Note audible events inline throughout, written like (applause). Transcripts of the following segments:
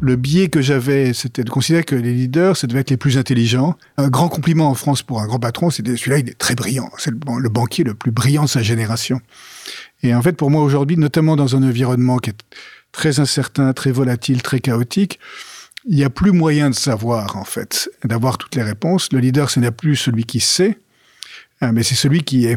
le biais que j'avais, c'était de considérer que les leaders, ça devait être les plus intelligents. Un grand compliment en France pour un grand patron, c'était celui-là, il est très brillant. C'est le, le, banquier le plus brillant de sa génération. Et en fait, pour moi aujourd'hui, notamment dans un environnement qui est très incertain, très volatile, très chaotique, il n'y a plus moyen de savoir, en fait, d'avoir toutes les réponses. Le leader, ce n'est plus celui qui sait, hein, mais c'est celui qui est.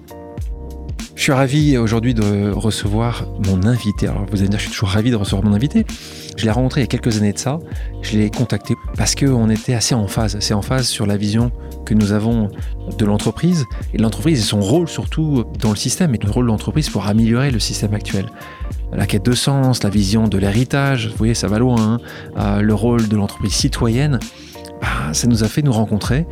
Je suis ravi aujourd'hui de recevoir mon invité. Alors vous allez me dire, je suis toujours ravi de recevoir mon invité. Je l'ai rencontré il y a quelques années de ça. Je l'ai contacté parce qu'on était assez en phase, assez en phase sur la vision que nous avons de l'entreprise et l'entreprise et son rôle surtout dans le système et le rôle de l'entreprise pour améliorer le système actuel. La quête de sens, la vision de l'héritage, vous voyez, ça va loin. Hein. le rôle de l'entreprise citoyenne, bah, ça nous a fait nous rencontrer.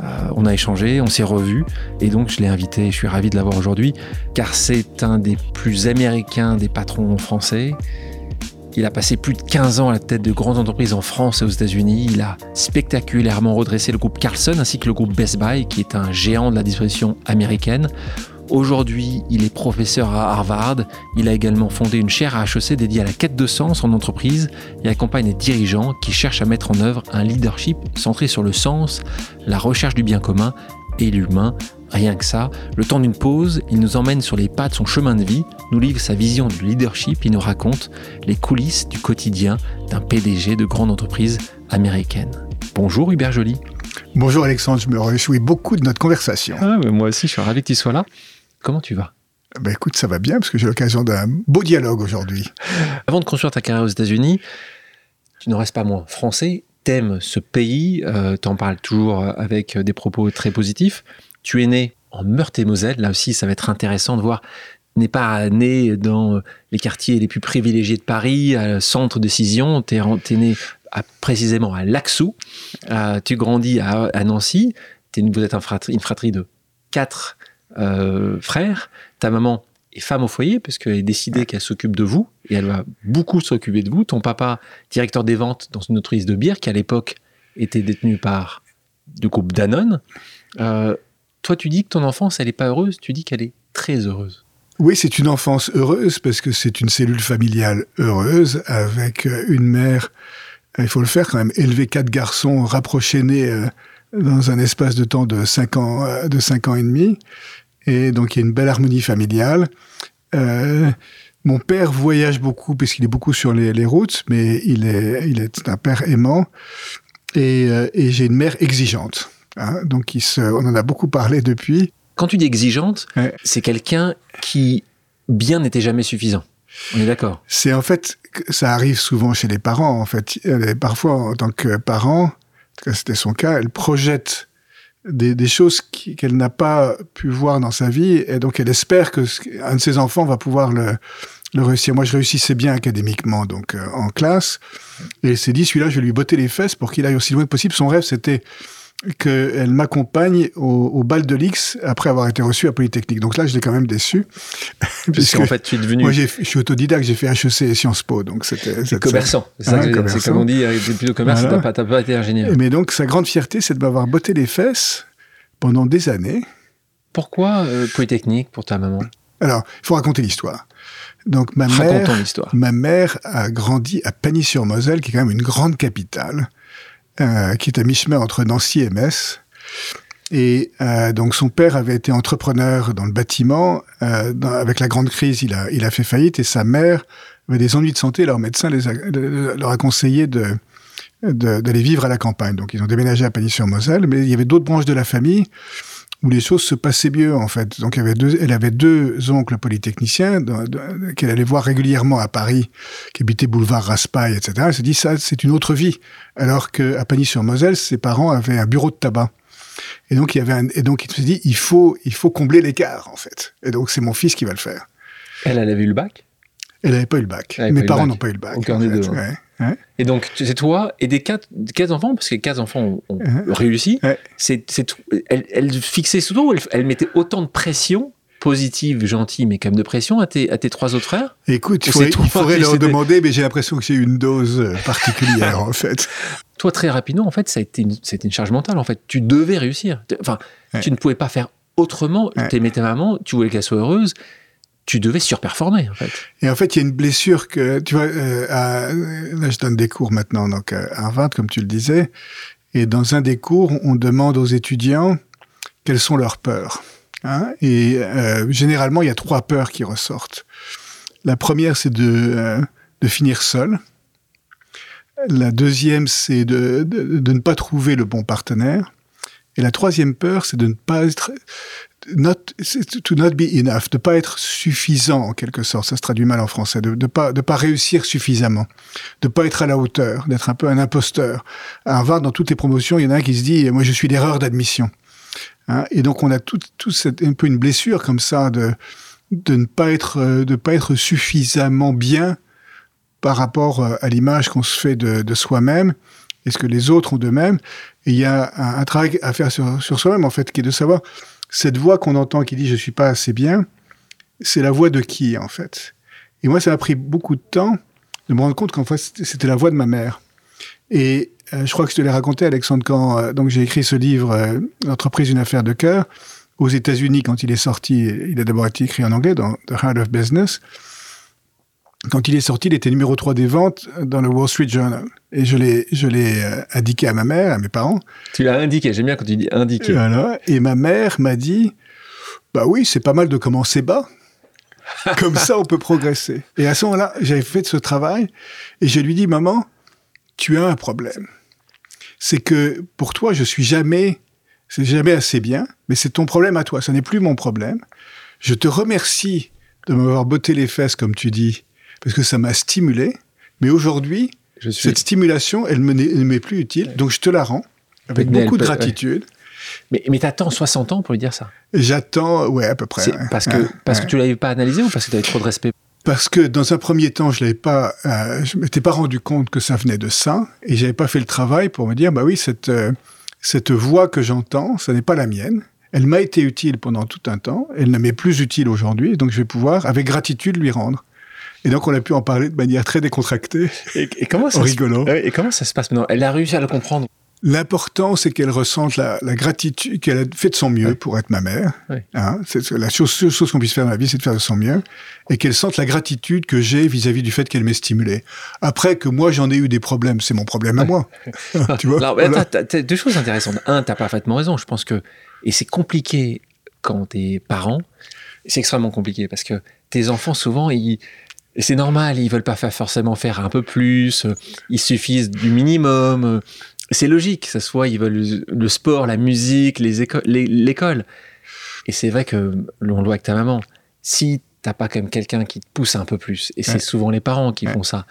Euh, on a échangé, on s'est revus, et donc je l'ai invité, je suis ravi de l'avoir aujourd'hui, car c'est un des plus américains des patrons français. Il a passé plus de 15 ans à la tête de grandes entreprises en France et aux États-Unis. Il a spectaculairement redressé le groupe Carlson ainsi que le groupe Best Buy, qui est un géant de la distribution américaine. Aujourd'hui, il est professeur à Harvard. Il a également fondé une chaire à HEC dédiée à la quête de sens en entreprise et accompagne les dirigeants qui cherchent à mettre en œuvre un leadership centré sur le sens, la recherche du bien commun et l'humain. Rien que ça, le temps d'une pause, il nous emmène sur les pas de son chemin de vie, nous livre sa vision du leadership, il nous raconte les coulisses du quotidien d'un PDG de grande entreprise américaine. Bonjour Hubert Joly. Bonjour Alexandre, je me réjouis beaucoup de notre conversation. Ah, moi aussi, je suis ravi que tu sois là. Comment tu vas? Ben écoute, ça va bien parce que j'ai l'occasion d'un beau dialogue aujourd'hui. (laughs) Avant de construire ta carrière aux États-Unis, tu ne restes pas moins français, t'aimes ce pays, euh, t'en parles toujours avec des propos très positifs. Tu es né en Meurthe-et-Moselle, là aussi ça va être intéressant de voir. N'est pas né dans les quartiers les plus privilégiés de Paris, à centre de Cision, tu es, né précisément à Laxou, euh, tu grandis à, Nancy, vous êtes une fratrie de quatre euh, frère, ta maman est femme au foyer parce qu'elle est décidée qu'elle s'occupe de vous et elle va beaucoup s'occuper de vous. Ton papa, directeur des ventes dans une entreprise de bière qui à l'époque était détenue par le groupe Danone. Euh, toi, tu dis que ton enfance, elle n'est pas heureuse, tu dis qu'elle est très heureuse. Oui, c'est une enfance heureuse parce que c'est une cellule familiale heureuse avec euh, une mère, il faut le faire quand même, élever quatre garçons rapprochés nés dans un espace de temps de cinq ans, de cinq ans et demi. Et donc, il y a une belle harmonie familiale. Euh, mon père voyage beaucoup puisqu'il est beaucoup sur les, les, routes, mais il est, il est un père aimant. Et, euh, et j'ai une mère exigeante. Hein, donc, il se, on en a beaucoup parlé depuis. Quand tu dis exigeante, c'est quelqu'un qui bien n'était jamais suffisant. On est d'accord. C'est en fait, ça arrive souvent chez les parents. En fait, parfois en tant que parent, c'était son cas, elle projette des, des choses qu'elle n'a pas pu voir dans sa vie, et donc elle espère que un de ses enfants va pouvoir le, le réussir. Moi, je réussissais bien académiquement, donc euh, en classe, et elle s'est dit, celui-là, je vais lui botter les fesses pour qu'il aille aussi loin que possible. Son rêve, c'était qu'elle m'accompagne au, au, bal de l'X après avoir été reçu à Polytechnique. Donc là, je l'ai quand même déçu. Parce qu'en fait, tu es devenu... Moi, je suis autodidacte, j'ai fait HEC et Sciences Po, donc c'était... C'est commerçant. C'est hein, comme on dit, c'est plutôt commerce, voilà. t'as pas, pas, été ingénieur. Mais donc, sa grande fierté, c'est de m'avoir botté les fesses pendant des années. Pourquoi euh, Polytechnique pour ta maman? Alors, il faut raconter l'histoire. Donc ma mère, ma mère a grandi à Pagny-sur-Moselle, qui est quand même une grande capitale, euh, qui est à mi-chemin entre Nancy et Metz. Et euh, donc son père avait été entrepreneur dans le bâtiment. Euh, avec la grande crise, il a, il a fait faillite et sa mère avait des ennuis de santé. Leur médecin les a, leur a conseillé d'aller vivre à la campagne. Donc ils ont déménagé à Pagny-sur-Moselle, mais il y avait d'autres branches de la famille où les choses se passaient mieux en fait. Donc avait deux, elle avait deux oncles polytechniciens qu'elle allait voir régulièrement à Paris, qui habitaient boulevard Raspail, etc. Elle s'est dit ça, c'est une autre vie. Alors que à Pagny-sur-Moselle, ses parents avaient un bureau de tabac. Et donc il y avait un, et donc il se dit il faut il faut combler l'écart en fait. Et donc c'est mon fils qui va le faire. Elle, elle avait eu le bac? Elle n'avait pas eu le bac. Mes parents n'ont pas eu le bac. Aucun des deux. Et donc, c'est toi et des quatre, quatre enfants, parce que quatre enfants ont, réussi. C'est, elle, elle, fixait souvent, elle, elle mettait autant de pression positive, gentille, mais quand même de pression à tes, à tes trois autres frères? Écoute, il faudrait, leur demander, mais j'ai l'impression que j'ai une dose euh, particulière, en fait. (laughs) Toi, très rapidement, en fait, ça a été une, une charge mentale, en fait. Tu devais réussir. Enfin, tu ne pouvais pas faire autrement. Tu aimais ta maman, tu voulais qu'elle soit heureuse. Tu devais surperformer, en fait. Et en fait, il y a une blessure que, tu vois, euh, là, je donne des cours maintenant, donc à Harvard, comme tu le disais. Et dans un des cours, on demande aux étudiants quelles sont leurs peurs. Hein, et euh, généralement, il y a trois peurs qui ressortent. La première, c'est de, euh, de finir seul. La deuxième, c'est de, de, ne pas trouver le bon partenaire. Et la troisième peur, c'est de ne pas être not, to not be enough, de pas être suffisant en quelque sorte. Ça se traduit mal en français. De, de pas de pas réussir suffisamment, de pas être à la hauteur, d'être un peu un imposteur. À voir dans toutes les promotions, il y en a un qui se dit moi je suis l'erreur d'admission. Hein, et donc on a tout, tout un peu une blessure comme ça de, de ne pas être, de pas être suffisamment bien par rapport euh, à l'image qu'on se fait de, de soi-même et ce que les autres ont d'eux-mêmes. Il y a un, travail à faire sur, soi-même en fait, qui est de savoir cette voix qu'on entend qui dit je suis pas assez bien, c'est la voix de qui en fait? Et moi ça m'a pris beaucoup de temps de me rendre compte qu'en fait c'était la voix de ma mère. Et euh, je crois que je te l'ai raconté, Alexandre, quand euh, j'ai écrit ce livre, euh, L'entreprise, une affaire de cœur, aux États-Unis, quand il est sorti, il a d'abord été écrit en anglais dans The Heart of Business. Quand il est sorti, il était numéro 3 des ventes dans le Wall Street Journal. Et je l'ai, je l'ai indiqué à ma mère, à mes parents. Tu l'as indiqué, j'aime bien quand tu dis indiqué. Voilà. Et ma mère m'a dit, bah oui, c'est pas mal de commencer bas. (laughs) Comme ça, on peut progresser. Et à ce moment-là, j'avais fait ce travail et je lui dis, maman, tu as un problème c'est que pour toi, je suis jamais, c'est jamais assez bien, mais c'est ton problème à toi, ce n'est plus mon problème. Je te remercie de m'avoir botté les fesses, comme tu dis, parce que ça m'a stimulé, mais aujourd'hui, cette stimulation, elle ne m'est plus utile, donc je te la rends, avec beaucoup de gratitude. Mais, mais t'attends 60 ans pour lui dire ça? J'attends, ouais, à peu près. Parce, que, parce que tu l'avais pas analysé ou parce que tu avais trop de respect? Parce que dans un premier temps, je l'avais pas, euh, je m'étais pas rendu compte que ça venait de ça, et j'avais pas fait le travail pour me dire, bah oui, cette euh, cette voix que j'entends, ce n'est pas la mienne. Elle m'a été utile pendant tout un temps, elle ne m'est plus utile aujourd'hui, donc je vais pouvoir, avec gratitude, lui rendre. Et donc, on a pu en parler de manière très décontractée. Et, comment ça rigolo. et comment ça se passe maintenant? Elle a réussi à le comprendre. L'important, c'est qu'elle ressente la, gratitude, qu'elle a fait de son mieux pour être ma mère. Hein, c'est la chose, chose qu'on puisse faire dans la vie, c'est de faire de son mieux, et qu'elle sente la gratitude que j'ai vis-à-vis du fait qu'elle m'ait stimulé. Après que moi j'en ai eu des problèmes, c'est mon problème à moi. (laughs) (laughs) tu vois? Alors, deux choses intéressantes. Un, t'as parfaitement raison. Je pense que et c'est compliqué quand t'es parent. C'est extrêmement compliqué parce que tes enfants souvent ils c'est normal, ils veulent pas forcément faire un peu plus, ils suffisent du minimum, c'est logique, ça soit ils veulent le sport, la musique, les écoles, l'école. Et c'est vrai que l'on le voit avec ta maman. Si t'as pas quand même quelqu'un qui te pousse un peu plus, et c'est souvent les parents qui font ça,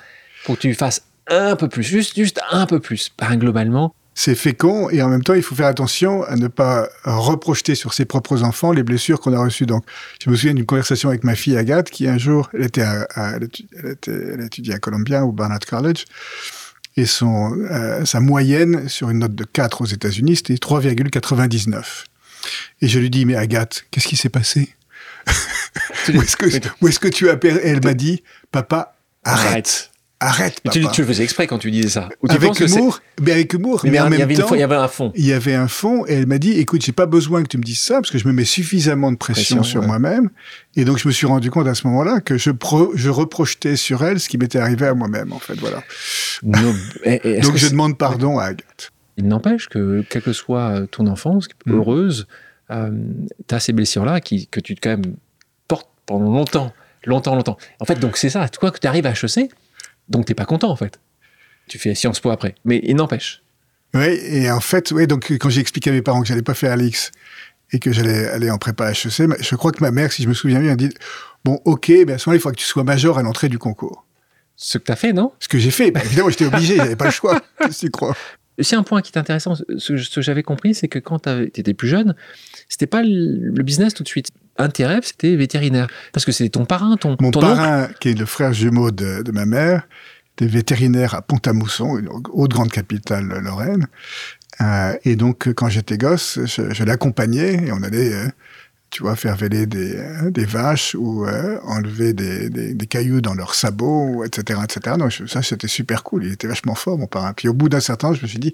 pour que tu fasses un peu plus, juste, juste un peu plus, pas globalement. C'est fécond et en même temps, il faut faire attention à ne pas reprojeter sur ses propres enfants les blessures qu'on a reçues. Donc, je me souviens d'une conversation avec ma fille Agathe qui un jour, elle était, à, elle, était elle étudiait à Columbia ou Barnard College, et son, euh, sa moyenne sur une note de 4 aux États-Unis, c'était 3,99. Et je lui dis, mais Agathe, qu'est-ce qui s'est passé? (laughs) Où est-ce que, est que, tu as perdu Elle m'a dit, papa, arrête arrête. Tu, tu, le faisais exprès quand tu disais ça. avec humour, mais avec humour. Mais, en même temps, il y avait un fond. Il y avait un fond, et elle m'a dit, écoute, j'ai pas besoin que tu me dises ça, parce que je me mets suffisamment de pression, sur moi-même. Et donc, je me suis rendu compte à ce moment-là que je, je reprojetais sur elle ce qui m'était arrivé à moi-même, en fait, voilà. (laughs) donc, je demande pardon à Agathe. Il n'empêche que, quelle que soit ton enfance, mm. heureuse, euh, tu as ces blessures-là que tu quand même portes pendant longtemps, longtemps, longtemps. En fait, donc c'est ça. Toi, que tu arrives à HEC, donc t'es pas content en fait. Tu fais Sciences Po après. Mais il n'empêche. Oui, et en fait, oui, donc quand j'ai expliqué à mes parents que j'allais pas faire Alix et que j'allais aller en prépa HEC, je crois que ma mère, si je me souviens bien, a dit Bon, ok, mais à ce moment-là, il faut que tu sois major à l'entrée du concours. Ce que tu as fait, non? Ce que j'ai fait. Bah, évidemment, j'étais obligé, j'avais pas le choix. (laughs) tu crois? C'est un point qui est intéressant. Ce, que j'avais compris, c'est que quand tu étais plus jeune, c'était pas le business tout de suite intérêt, c'était vétérinaire. Parce que c'était ton parent, ton Mon parrain, qui est le frère jumeau de, ma mère, vétérinaire à Pont-à-Mousson, une autre grande capitale Lorraine. Euh, et donc, quand j'étais gosse, je, l'accompagnais et on allait, euh, tu vois, faire véler des, euh, des vaches ou enlever des, des, cailloux dans leurs sabots, etc., etc. Donc, ça, c'était super cool. Il était vachement fort, mon parrain. Puis, au bout d'un certain temps, je me suis dit,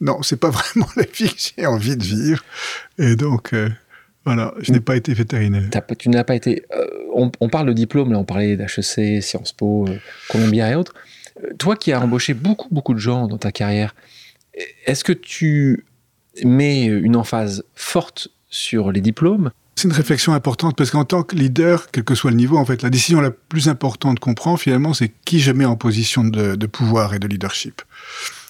non, c'est pas (laughs) vraiment la vie que j'ai envie de vivre. Et donc, voilà, je n'ai pas été vétérinaire. tu n'as pas été. On, on, parle de diplôme, là, on parlait d'HEC, Sciences Po, Columbia et autres. Toi qui as embauché beaucoup, beaucoup de gens dans ta carrière, est-ce que tu mets une emphase forte sur les diplômes? C'est une réflexion importante parce qu'en tant que leader, quel que soit le niveau, en fait, la décision la plus importante qu'on prend finalement, c'est qui je mets en position de, pouvoir et de leadership.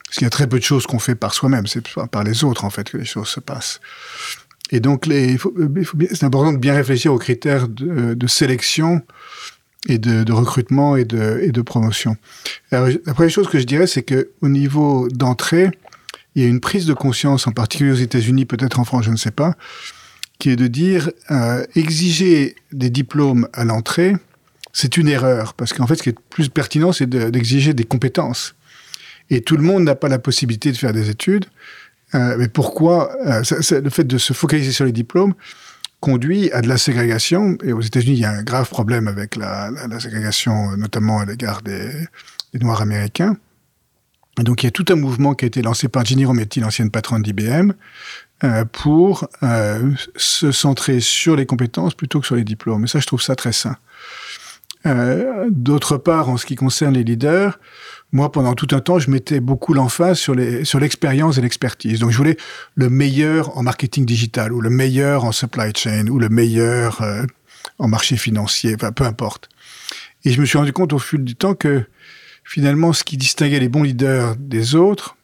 Parce qu'il y a très peu de choses qu'on fait par soi-même, c'est par les autres en fait que les choses se passent. Et donc, c'est important de bien réfléchir aux critères de, sélection et de, recrutement et de, promotion. La première chose que je dirais, c'est que au niveau d'entrée, il y a une prise de conscience, en particulier aux États-Unis, peut-être en France, je ne sais pas, qui est de dire euh, exiger des diplômes à l'entrée, c'est une erreur, parce qu'en fait, ce qui est plus pertinent, c'est d'exiger des compétences. Et tout le monde n'a pas la possibilité de faire des études. Euh, mais pourquoi euh, le fait de se focaliser sur les diplômes conduit à de la ségrégation. Et aux États-Unis, il y a un grave problème avec la, ségrégation, notamment à l'égard des, Noirs américains. Et donc il y a tout un mouvement qui a été lancé par Ginny Rometty, l'ancienne patronne d'IBM, euh, pour euh, se centrer sur les compétences plutôt que sur les diplômes. Et ça, je trouve ça très sain. Euh, D'autre part, en ce qui concerne les leaders, moi, pendant tout un temps, je mettais beaucoup l'emphase sur l'expérience et l'expertise. Donc, je voulais le meilleur en marketing digital, ou le meilleur en supply chain, ou le meilleur euh, en marché financier, enfin, peu importe. Et je me suis rendu compte au fil du temps que finalement, ce qui distinguait les bons leaders des autres,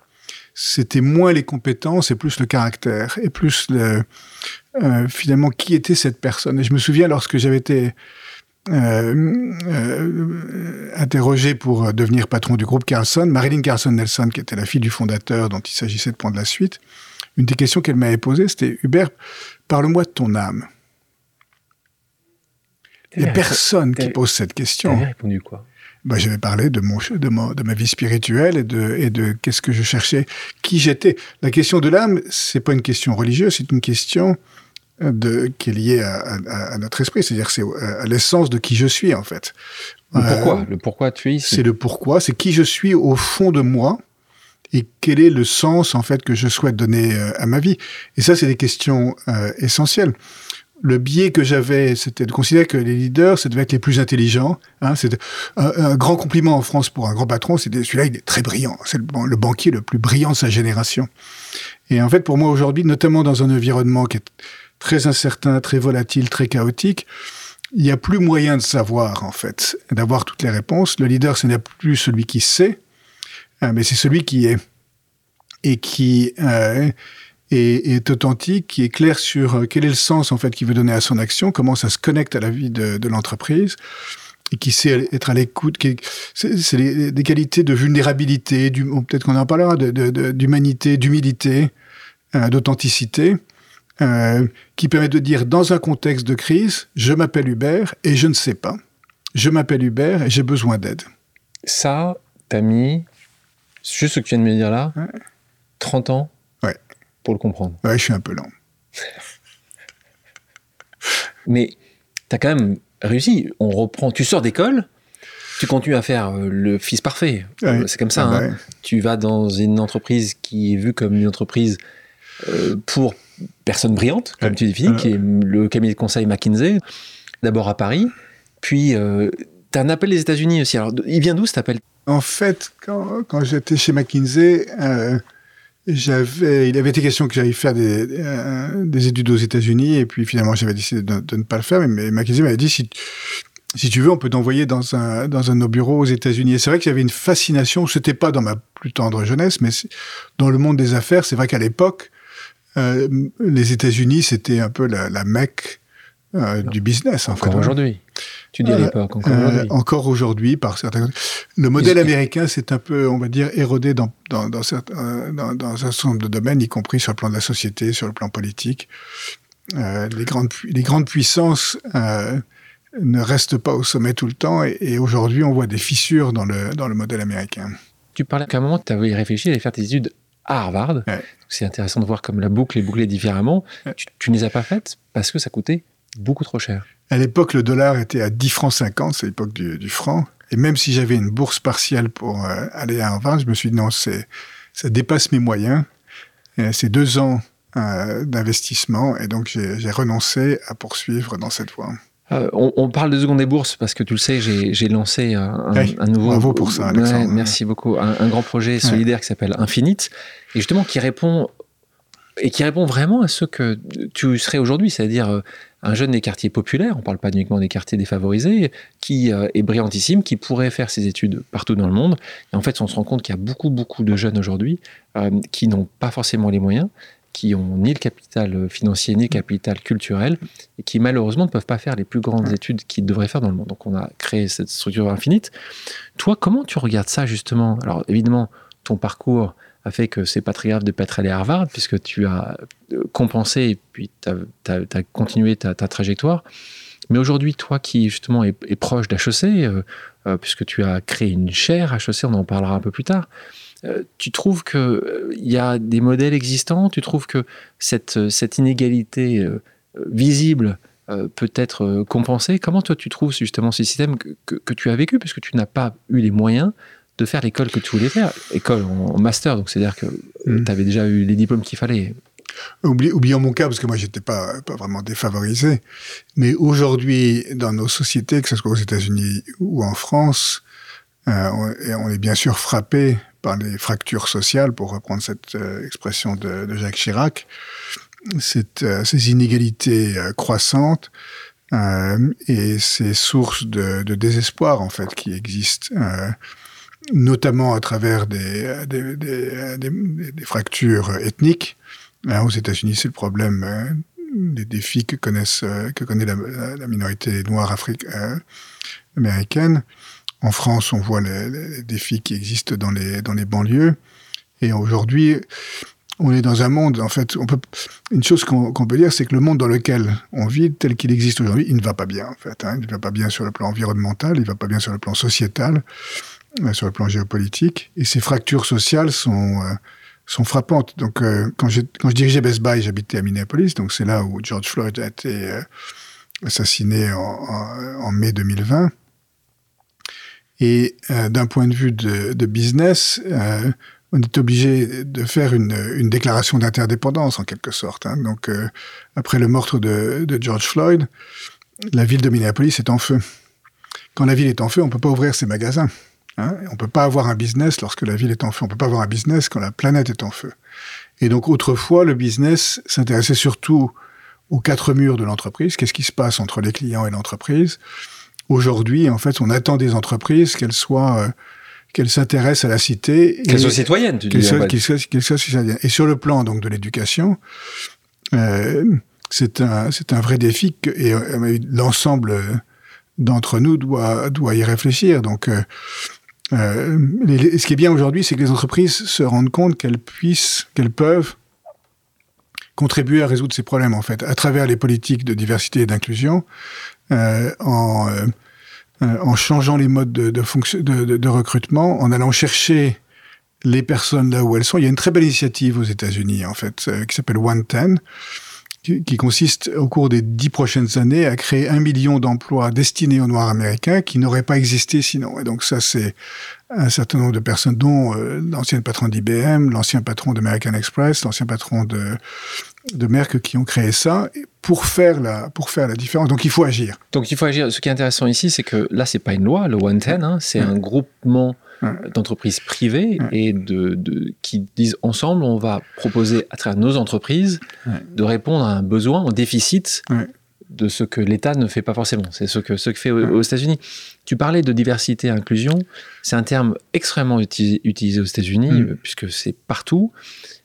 c'était moins les compétences et plus le caractère, et plus euh, finalement qui était cette personne. Et je me souviens lorsque j'avais été euh, euh, interrogé pour devenir patron du groupe Carlson, Marilyn Carlson Nelson, qui était la fille du fondateur dont il s'agissait de prendre la suite, une des questions qu'elle m'avait posées, c'était Hubert, parle-moi de ton âme. Il n'y a personne qui pose cette question. répondu quoi? Bah, j'avais parlé de mon de, ma, de ma vie spirituelle et de et de qu'est-ce que je cherchais, qui j'étais. La question de l'âme, c'est pas une question religieuse, c'est une question de qui est liée à, à, à notre esprit, c'est-à-dire c'est à l'essence de qui je suis en fait. Le pourquoi, euh, le pourquoi tu es ici? C'est le pourquoi, c'est qui je suis au fond de moi et quel est le sens en fait que je souhaite donner euh, à ma vie. Et ça, c'est des questions euh, essentielles le biais que j'avais, c'était de considérer que les leaders, ça devait être les plus intelligents. Hein, c'est un, grand compliment en France pour un grand patron, c'est celui-là, il est très brillant. C'est le, banquier le plus brillant de sa génération. Et en fait, pour moi aujourd'hui, notamment dans un environnement qui est très incertain, très volatile, très chaotique, il n'y a plus moyen de savoir, en fait, d'avoir toutes les réponses. Le leader, ce n'est plus celui qui sait, hein, mais c'est celui qui est. Et qui, euh, est, authentique, qui est clair sur euh, quel est le sens en fait qu'il veut donner à son action, comment ça se connecte à la vie de, l'entreprise et qui sait être à l'écoute. C'est des qualités de vulnérabilité, peut-être qu'on en parlera, d'humanité, d'humilité, euh, d'authenticité, euh, qui permet de dire dans un contexte de crise, je m'appelle Hubert et je ne sais pas. Je m'appelle Hubert et j'ai besoin d'aide. Ça, t'as mis, juste ce que tu viens de me dire là, 30 ans pour le comprendre. Ouais, je suis un peu lent. (laughs) Mais tu as quand même réussi. On reprend. Tu sors d'école, tu continues à faire euh, le fils parfait. C'est comme ça. Ah hein. bah tu vas dans une entreprise qui est vue comme une entreprise euh, pour personnes brillantes, comme tu définis, qui est le cabinet de conseil McKinsey. D'abord à Paris, puis euh, tu as un appel des États-Unis aussi. Alors, il vient d'où cet appel? En fait, quand, quand j'étais chez McKinsey, j'avais, il avait été question que j'aille faire des, euh, des études aux États-Unis, et puis finalement j'avais décidé de, ne pas le faire. Mais, mais McKinsey m'avait dit si, si tu veux, on peut t'envoyer dans un, dans un de nos bureaux aux États-Unis. Et c'est vrai que j'avais une fascination. C'était pas dans ma plus tendre jeunesse, mais dans le monde des affaires, c'est vrai qu'à l'époque, euh, les États-Unis, c'était un peu la, la mecque euh, du business. En Encore aujourd'hui. Tu dis à l'époque, encore euh, aujourd'hui. Encore aujourd'hui, par certains. Le modèle américain, c'est un peu, on va dire, érodé dans, dans, dans, certains, dans, dans, un certain nombre de domaines, y compris sur le plan de la société, sur le plan politique. Euh, les, grandes, les grandes puissances ne reste pas au sommet tout le temps. Et, aujourd'hui, on voit des fissures dans le, dans le modèle américain. Tu parlais qu'à un moment, tu avais réfléchi à faire tes études à Harvard. C'est intéressant de voir comme la boucle est bouclée différemment. Tu, ne les as pas faites parce que ça coûtait beaucoup trop cher. À l'époque, le dollar était à 10 francs 50, c'est l'époque du, franc. Et même si j'avais une bourse partielle pour euh, aller à Harvard, je me suis dit non, ça dépasse mes moyens. C'est deux ans euh, d'investissement et donc j'ai renoncé à poursuivre dans cette voie. Euh, on, parle de seconde des bourses parce que tu le sais, j'ai lancé un, nouveau. Bravo pour ça, Alexandre. merci beaucoup. Un, grand projet solidaire qui s'appelle Infinite et justement qui répond et qui répond vraiment à ce que tu serais aujourd'hui, c'est-à-dire euh, un jeune des quartiers populaires, on ne parle pas uniquement des quartiers défavorisés, qui euh, est brillantissime, qui pourrait faire ses études partout dans le monde. Et en fait, on se rend compte qu'il y a beaucoup, beaucoup de jeunes aujourd'hui qui n'ont pas forcément les moyens qui ont ni le capital financier ni le capital culturel et qui malheureusement ne peuvent pas faire les plus grandes études qu'ils devraient faire dans le monde. Donc on a créé cette structure infinite. Toi, comment tu regardes ça justement? Alors évidemment, ton parcours a fait que c'est pas très grave de pas être allé à Harvard puisque tu as euh, compensé et puis tu as, continué ta, trajectoire. Mais aujourd'hui, toi qui justement est, proche d'HEC, euh, euh, puisque tu as créé une chaire HEC, on en parlera un peu plus tard, euh, tu trouves qu'il euh, y a des modèles existants? Tu trouves que cette, euh, cette inégalité visible peut être compensée? Comment toi tu trouves justement ce système que, tu as vécu? Parce que tu n'as pas eu les moyens de faire l'école que tu voulais faire, école en, master, donc c'est-à-dire que mm. tu avais déjà eu les diplômes qu'il fallait. oublions mon cas, parce que moi, j'étais pas, pas vraiment défavorisé. Mais aujourd'hui, dans nos sociétés, que ce soit aux États-Unis ou en France, on est bien sûr frappé par les fractures sociales, pour reprendre cette euh, expression de, Jacques Chirac, euh, ces inégalités euh, croissantes et ces sources de, désespoir en fait qui existent, notamment à travers des, fractures ethniques. Aux États-Unis, c'est le problème des défis que connaissent connaît la, minorité noire américaine. En France, on voit les, défis qui existent dans les, dans les banlieues. Et aujourd'hui, on est dans un monde, en fait, une chose qu'on peut dire, c'est que le monde dans lequel on vit, tel qu'il existe aujourd'hui, il ne va pas bien, en fait. Hein. Il ne va pas bien sur le plan environnemental, il ne va pas bien sur le plan sociétal, euh, sur le plan géopolitique. Et ces fractures sociales sont, euh, sont frappantes. Donc, euh, quand, je dirigeais Best Buy, j'habitais à Minneapolis, donc c'est là où George Floyd a été assassiné en mai 2020. Et euh, d'un point de vue de, business, euh, on est obligé de faire une, déclaration d'interdépendance en quelque sorte. Hein. Donc, euh, après le meurtre de, George Floyd, la ville de Minneapolis est en feu. Quand la ville est en feu, on ne peut pas ouvrir ses magasins. Hein. On ne peut pas avoir un business lorsque la ville est en feu. On ne peut pas avoir un business quand la planète est en feu. Et donc, autrefois, le business s'intéressait surtout aux quatre murs de l'entreprise. Qu'est-ce qui se passe entre les clients et l'entreprise? Aujourd'hui, en fait, on attend des entreprises qu'elles soient euh, qu'elles s'intéressent à la cité. Qu'elles soient citoyennes, tu dis. Qu'elles soient, citoyennes. Et sur le plan donc de l'éducation, euh, c'est un c'est un vrai défi que, et euh, l'ensemble d'entre nous doit doit y réfléchir. Donc ce qui est bien aujourd'hui, c'est que les entreprises se rendent compte qu'elles puissent, qu'elles peuvent contribuer à résoudre ces problèmes en fait à travers les politiques de diversité et d'inclusion, en, euh, euh, en changeant les modes de, recrutement, en allant chercher les personnes là où elles sont. Il y a une très belle initiative aux États-Unis, en fait, qui s'appelle One Ten, qui, consiste au cours des dix prochaines années à créer un million d'emplois destinés aux Noirs américains qui n'auraient pas existé sinon. Et donc ça, c'est un certain nombre de personnes, dont l'ancien patron d'IBM, l'ancien patron d'American Express, l'ancien patron de, de Merck qui ont créé ça pour faire la pour faire la différence. Donc il faut agir. Donc il faut agir. Ce qui est intéressant ici, c'est que là c'est pas une loi, le One Ten, hein, c'est un groupement d'entreprises privées et de, de, qui disent ensemble, on va proposer à travers nos entreprises de répondre à un besoin, un déficit de ce que l'État ne fait pas forcément. C'est ce que ce que fait aux, États-Unis. Tu parlais de diversité et inclusion. C'est un terme extrêmement utilisé, aux États-Unis mm. puisque c'est partout.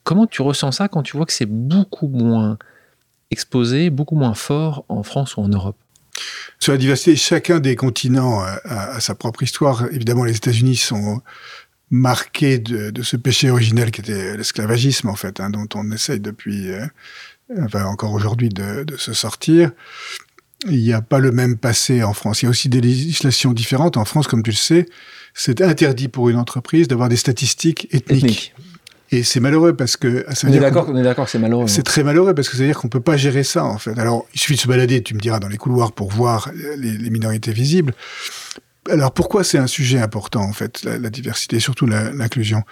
Comment tu ressens ça quand tu vois que c'est beaucoup moins exposé, beaucoup moins fort en France ou en Europe? Sur la diversité, chacun des continents a, sa propre histoire. Évidemment, les États-Unis sont marqués de, ce péché originel qui était l'esclavagisme, en fait, hein, dont on essaye depuis, euh, enfin encore aujourd'hui, de, se sortir. il n'y a pas le même passé en France. Il y a aussi des législations différentes. En France, comme tu le sais, c'est interdit pour une entreprise d'avoir des statistiques ethniques. Et c'est malheureux parce que ça on, est d'accord, on est d'accord, c'est malheureux. C'est très malheureux parce que ça veut dire qu'on peut pas gérer ça en fait. Alors il suffit de se balader, tu me diras, dans les couloirs pour voir les, les minorités visibles. Alors pourquoi c'est un sujet important en fait, la, la diversité, surtout l'inclusion?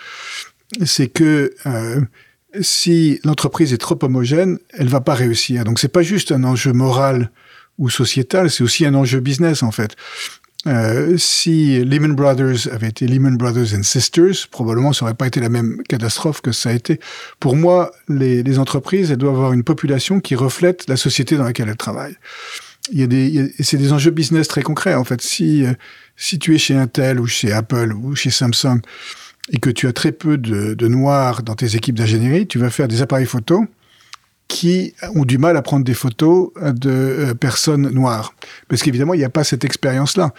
C'est que euh, si l'entreprise est trop homogène, elle va pas réussir. Donc c'est pas juste un enjeu moral ou sociétal, c'est aussi un enjeu business en fait. Euh, si Lehman Brothers avait été Lehman Brothers and Sisters, probablement ça n'aurait pas été la même catastrophe que ça a été. Pour moi, les, entreprises, elles doivent avoir une population qui reflète la société dans laquelle elles travaillent. Il y a des, c'est des enjeux business très concrets en fait. Si euh, si tu es chez Intel ou chez Apple ou chez Samsung et que tu as très peu de, de noirs dans tes équipes d'ingénierie, tu vas faire des appareils photos qui ont du mal à prendre des photos de euh, personnes noires. Parce qu'évidemment, il n'y a pas cette expérience-là.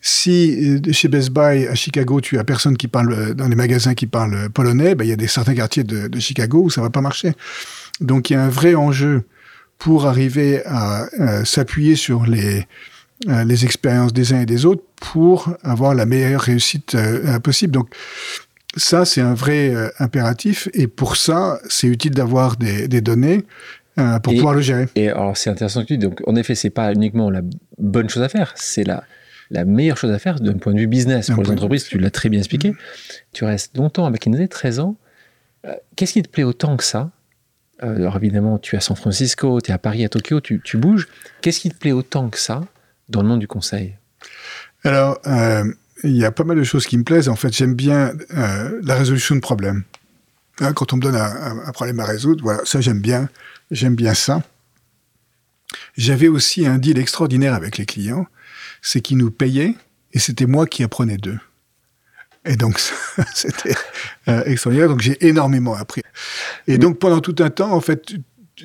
Si euh, chez Best Buy à Chicago, tu as personne qui parle euh, dans les magasins qui parlent polonais, ben, il y a des certains quartiers de, Chicago où ça va pas marcher. Donc il y a un vrai enjeu pour arriver à, s'appuyer sur les les expériences des uns et des autres pour avoir la meilleure réussite possible. Donc ça, c'est un vrai euh, impératif. Et pour ça, c'est utile d'avoir des, données euh, pour pouvoir le gérer. Et alors, c'est intéressant que tu dis. Donc, en effet, c'est pas uniquement la bonne chose à faire, c'est la, la meilleure chose à faire d'un point de vue business pour les entreprises. Tu l'as très bien expliqué. Tu restes longtemps avec McKinsey, 13 ans. Euh, qu'est-ce qui te plaît autant que ça? Alors, évidemment, tu es à San Francisco, tu es à Paris, à Tokyo, tu, tu bouges. Qu'est-ce qui te plaît autant que ça dans le monde du conseil? Alors, il y a pas mal de choses qui me plaisent. En fait, j'aime bien euh, la résolution de problèmes. Hein, quand on me donne un, problème à résoudre, voilà, ça j'aime bien. J'aime bien ça. J'avais aussi un deal extraordinaire avec les clients, c'est qu'ils nous payaient et c'était moi qui apprenais d'eux. Et donc, (laughs) c'était euh, extraordinaire. Donc, j'ai énormément appris. Et donc, pendant tout un temps, en fait,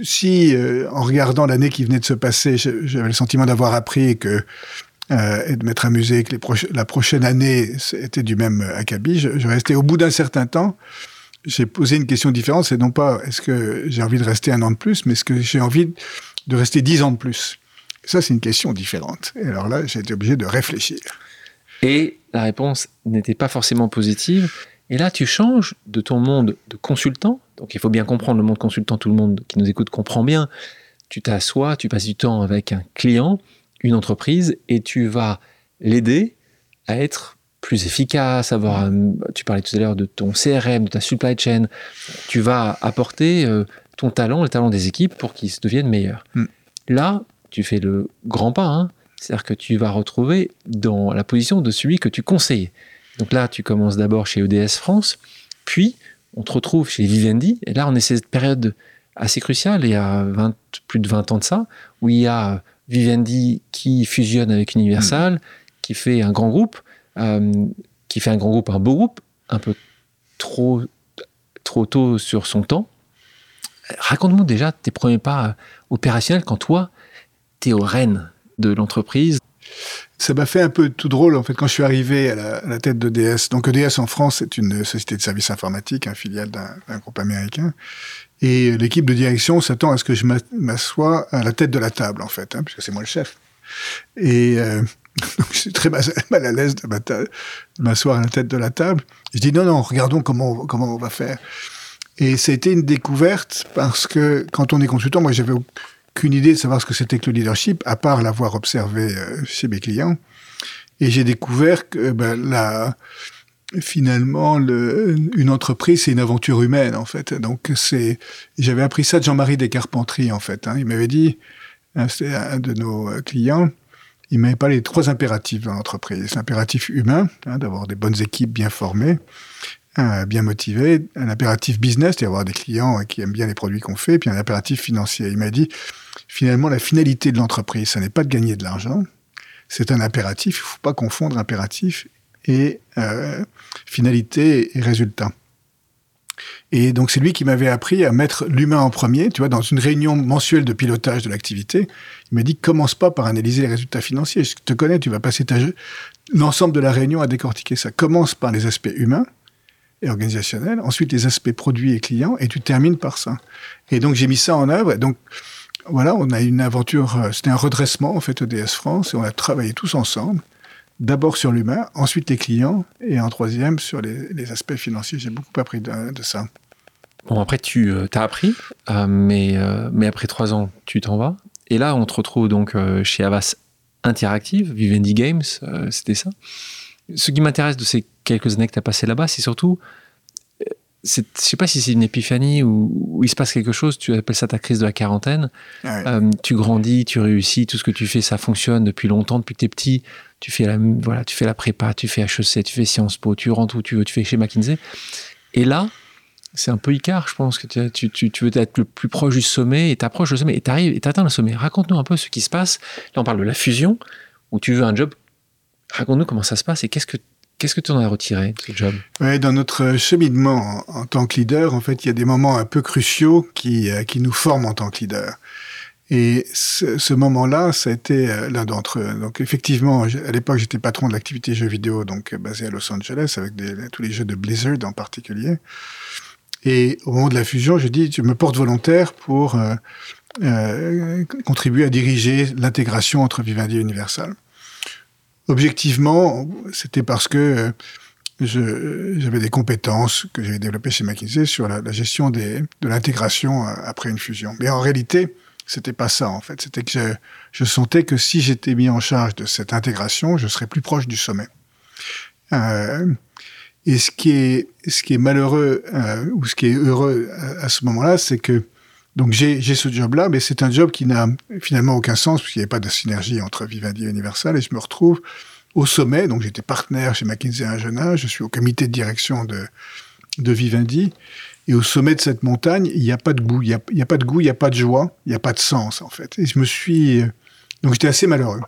si, euh, en regardant l'année qui venait de se passer, j'avais le sentiment d'avoir appris et que euh, et de m'être amusé que la prochaine année était du même acabit. Je, je restais au bout d'un certain temps. J'ai posé une question différente, c'est non pas est-ce que j'ai envie de rester un an de plus, mais est-ce que j'ai envie de rester dix ans de plus? Ça, c'est une question différente. Et alors là, j'ai été obligé de réfléchir. Et la réponse n'était pas forcément positive. Et là, tu changes de ton monde de consultant. Donc, il faut bien comprendre le monde consultant. Tout le monde qui nous écoute comprend bien. Tu t'assois, tu passes du temps avec un client une entreprise et tu vas l'aider à être plus efficace, avoir, tu parlais tout à l'heure de ton CRM, de ta supply chain, tu vas apporter euh, ton talent, le talent des équipes pour qu'ils deviennent meilleurs. Hmm. Là, tu fais le grand pas, hein. c'est-à-dire que tu vas retrouver dans la position de celui que tu conseillais. Donc là, tu commences d'abord chez EDS France, puis on te retrouve chez Vivendi, et là, on est cette période assez cruciale, il y a plus de 20 ans de ça, où il y a Vivendi qui fusionne avec Universal, qui fait un grand groupe, euh, qui fait un grand groupe, un beau groupe, un peu trop, trop tôt sur son temps. Raconte-nous déjà tes premiers pas opérationnels quand toi, tu es au rênes de l'entreprise. Ça m'a fait un peu tout drôle en fait quand je suis arrivé à la, tête d'EDS. Donc EDS en France, c'est une société de services informatiques, un filiale d'un groupe américain. Et l'équipe de direction s'attend à ce que je m'assoie à la tête de la table, en fait, hein, puisque c'est moi le chef. Et euh, (laughs) donc je suis très mal (laughs) à l'aise de m'asseoir à la tête de la table. Je dis non, non, regardons comment, comment on va faire. Et ça a été une découverte parce que quand on est consultant, moi j'avais aucune idée de savoir ce que c'était que le leadership, à part l'avoir observé euh, chez mes clients. Et j'ai découvert que ben, finalement, le, une entreprise, c'est une aventure humaine, en fait. Donc, c'est, j'avais appris ça de Jean-Marie Descarpentries, en fait. Hein. Il m'avait dit, hein, c'était un de nos euh, clients, il m'avait parlé des trois impératifs dans l'entreprise. L'impératif humain, hein, d'avoir des bonnes équipes bien formées, bien motivées. Un impératif business, c'est avoir des clients qui aiment bien les produits qu'on fait. Puis un impératif financier. Il m'a dit, finalement, la finalité de l'entreprise, ça n'est pas de gagner de l'argent. C'est un impératif. Il ne faut pas confondre impératif et euh, finalité et résultat. Et donc c'est lui qui m'avait appris à mettre l'humain en premier. Tu vois, dans une réunion mensuelle de pilotage de l'activité, il m'a dit commence pas par analyser les résultats financiers. Je te connais, tu vas passer l'ensemble de la réunion à décortiquer ça. Commence par les aspects humains et organisationnels, ensuite les aspects produits et clients, et tu termines par ça. Et donc j'ai mis ça en œuvre. Donc voilà, on a une aventure, c'était un redressement en fait EDS France et on a travaillé tous ensemble. D'abord sur l'humain, ensuite les clients et en troisième sur les, aspects financiers. J'ai beaucoup appris de, ça. Bon, après, tu as appris, mais, mais après trois ans, tu t'en vas. Et là, on te retrouve donc chez Avas Interactive, Vivendi Games, c'était ça? Ce qui m'intéresse de ces quelques années que tu as passées là-bas, c'est surtout je sais pas si c'est une épiphanie ou, il se passe quelque chose, tu appelles ça ta crise de la quarantaine. Euh, tu grandis, tu réussis, tout ce que tu fais, ça fonctionne depuis longtemps, depuis que tu es petit. Tu fais, la, voilà, tu fais la prépa, tu fais HEC, tu fais Sciences Po, tu rentres où tu veux, tu fais chez McKinsey. Et là, c'est un peu Icar, je pense, que tu, tu, tu, veux être le plus proche du sommet et t'approches le sommet et t'arrives et t'atteins le sommet. Raconte-nous un peu ce qui se passe. Là, on parle de la fusion où tu veux un job. Raconte-nous comment ça se passe et qu'est-ce que Qu'est-ce que tu en as retiré de ce job? Ouais, Dans notre cheminement en, tant que leader, en fait, il y a des moments un peu cruciaux qui, euh, qui nous forment en tant que leader. Et ce, moment-là, ça a été euh, l'un d'entre eux. Donc effectivement, à l'époque, j'étais patron de l'activité jeux vidéo, donc euh, basé à Los Angeles, avec tous les jeux de Blizzard en particulier. Et au moment de la fusion, je dis, je me porte volontaire pour contribuer à diriger l'intégration entre Vivendi et Universal objectivement, c'était parce que euh, j'avais des compétences que j'avais développées chez McKinsey sur la, gestion des, de l'intégration euh, après une fusion. Mais en réalité, c'était pas ça en fait. C'était que je, je, sentais que si j'étais mis en charge de cette intégration, je serais plus proche du sommet. Euh, et ce qui est, ce qui est malheureux euh, ou ce qui est heureux à, à ce moment-là, c'est que donc j'ai ce job-là, mais c'est un job qui n'a finalement aucun sens, puisqu'il n'y avait pas de synergie entre Vivendi et Universal, et je me retrouve au sommet, donc j'étais partenaire chez McKinsey à un jeune âge, je suis au comité de direction de, de Vivendi, et au sommet de cette montagne, il n'y a pas de goût, il n'y a, a, pas de goût, il n'y a pas de joie, il n'y a pas de sens en fait. Et je me suis... Donc j'étais assez malheureux.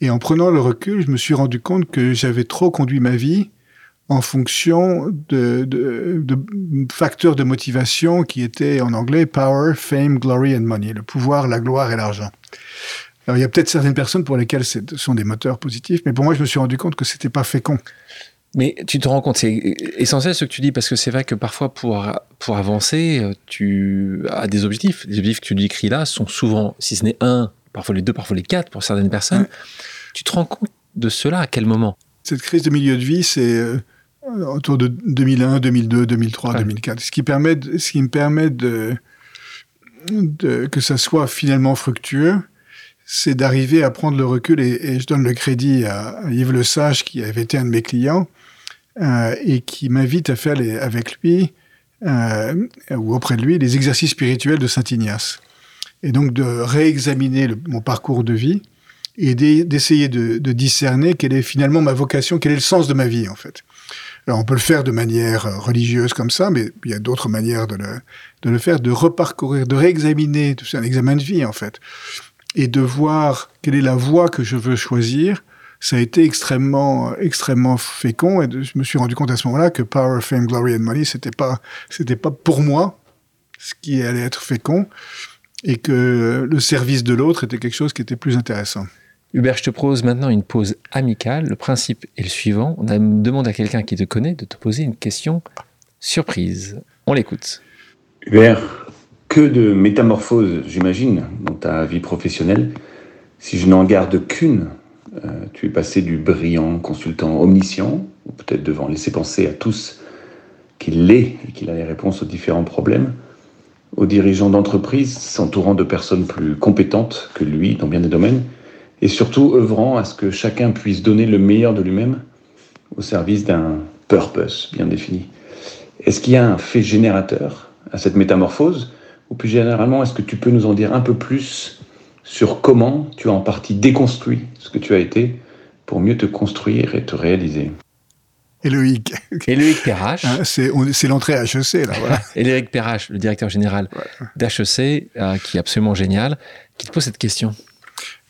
Et en prenant le recul, je me suis rendu compte que j'avais trop conduit ma vie en fonction de, de, de, facteurs de motivation qui étaient en anglais power, fame, glory and money, le pouvoir, la gloire et l'argent. Alors il y a peut-être certaines personnes pour lesquelles ce sont des moteurs positifs, mais pour moi je me suis rendu compte que c'était pas fécond. Mais tu te rends compte, c'est essentiel ce que tu dis, parce que c'est vrai que parfois pour, pour avancer, tu as des objectifs. Les objectifs que tu décris là sont souvent, si ce n'est un, parfois les deux, parfois les quatre pour certaines personnes. Tu te rends compte de cela à quel moment? Cette crise de milieu de vie, c'est euh, autour de 2001, 2002, 2003, 2004. Ce qui, permet ce qui me permet de, de, que ça soit finalement fructueux, c'est d'arriver à prendre le recul, et, je donne le crédit à, Yves Le Sage, qui avait été un de mes clients, euh, et qui m'invite à faire les, avec lui, euh, ou auprès de lui, les exercices spirituels de Saint Ignace. Et donc de réexaminer mon parcours de vie, et d'essayer de, de discerner quelle est finalement ma vocation, quel est le sens de ma vie, en fait. Alors on peut le faire de manière euh, religieuse comme ça, mais il y a d'autres manières de le, de le faire, de reparcourir, de réexaminer, c'est un examen de vie en fait, et de voir quelle est la voie que je veux choisir. Ça a été extrêmement, extrêmement fécond, et je me suis rendu compte à ce moment-là que Power, Fame, Glory and Money, c'était pas, c'était pas pour moi ce qui allait être fécond, et que le service de l'autre était quelque chose qui était plus intéressant. Hubert, je te propose maintenant une pause amicale. Le principe est le suivant. On demande à quelqu'un qui te connaît de te poser une question surprise. On l'écoute. Hubert, que de métamorphoses, j'imagine, dans ta vie professionnelle. Si je n'en garde qu'une, euh, tu es passé du brillant consultant omniscient, ou peut-être devant laisser penser à tous qu'il l'est et qu'il a les réponses aux différents problèmes, au dirigeant d'entreprise s'entourant de personnes plus compétentes que lui dans bien des domaines, et surtout œuvrant à ce que chacun puisse donner le meilleur de lui-même au service d'un purpose bien défini. Est-ce qu'il y a un fait générateur à cette métamorphose? Ou plus généralement, est-ce que tu peux nous en dire un peu plus sur comment tu as en partie déconstruit ce que tu as été pour mieux te construire et te réaliser? Éloïc. Éloïc Perrache. Hein, c'est l'entrée à HEC, là, voilà. (laughs) Éloïc Perrache, le directeur général d'HEC, euh, qui est absolument génial, qui te pose cette question?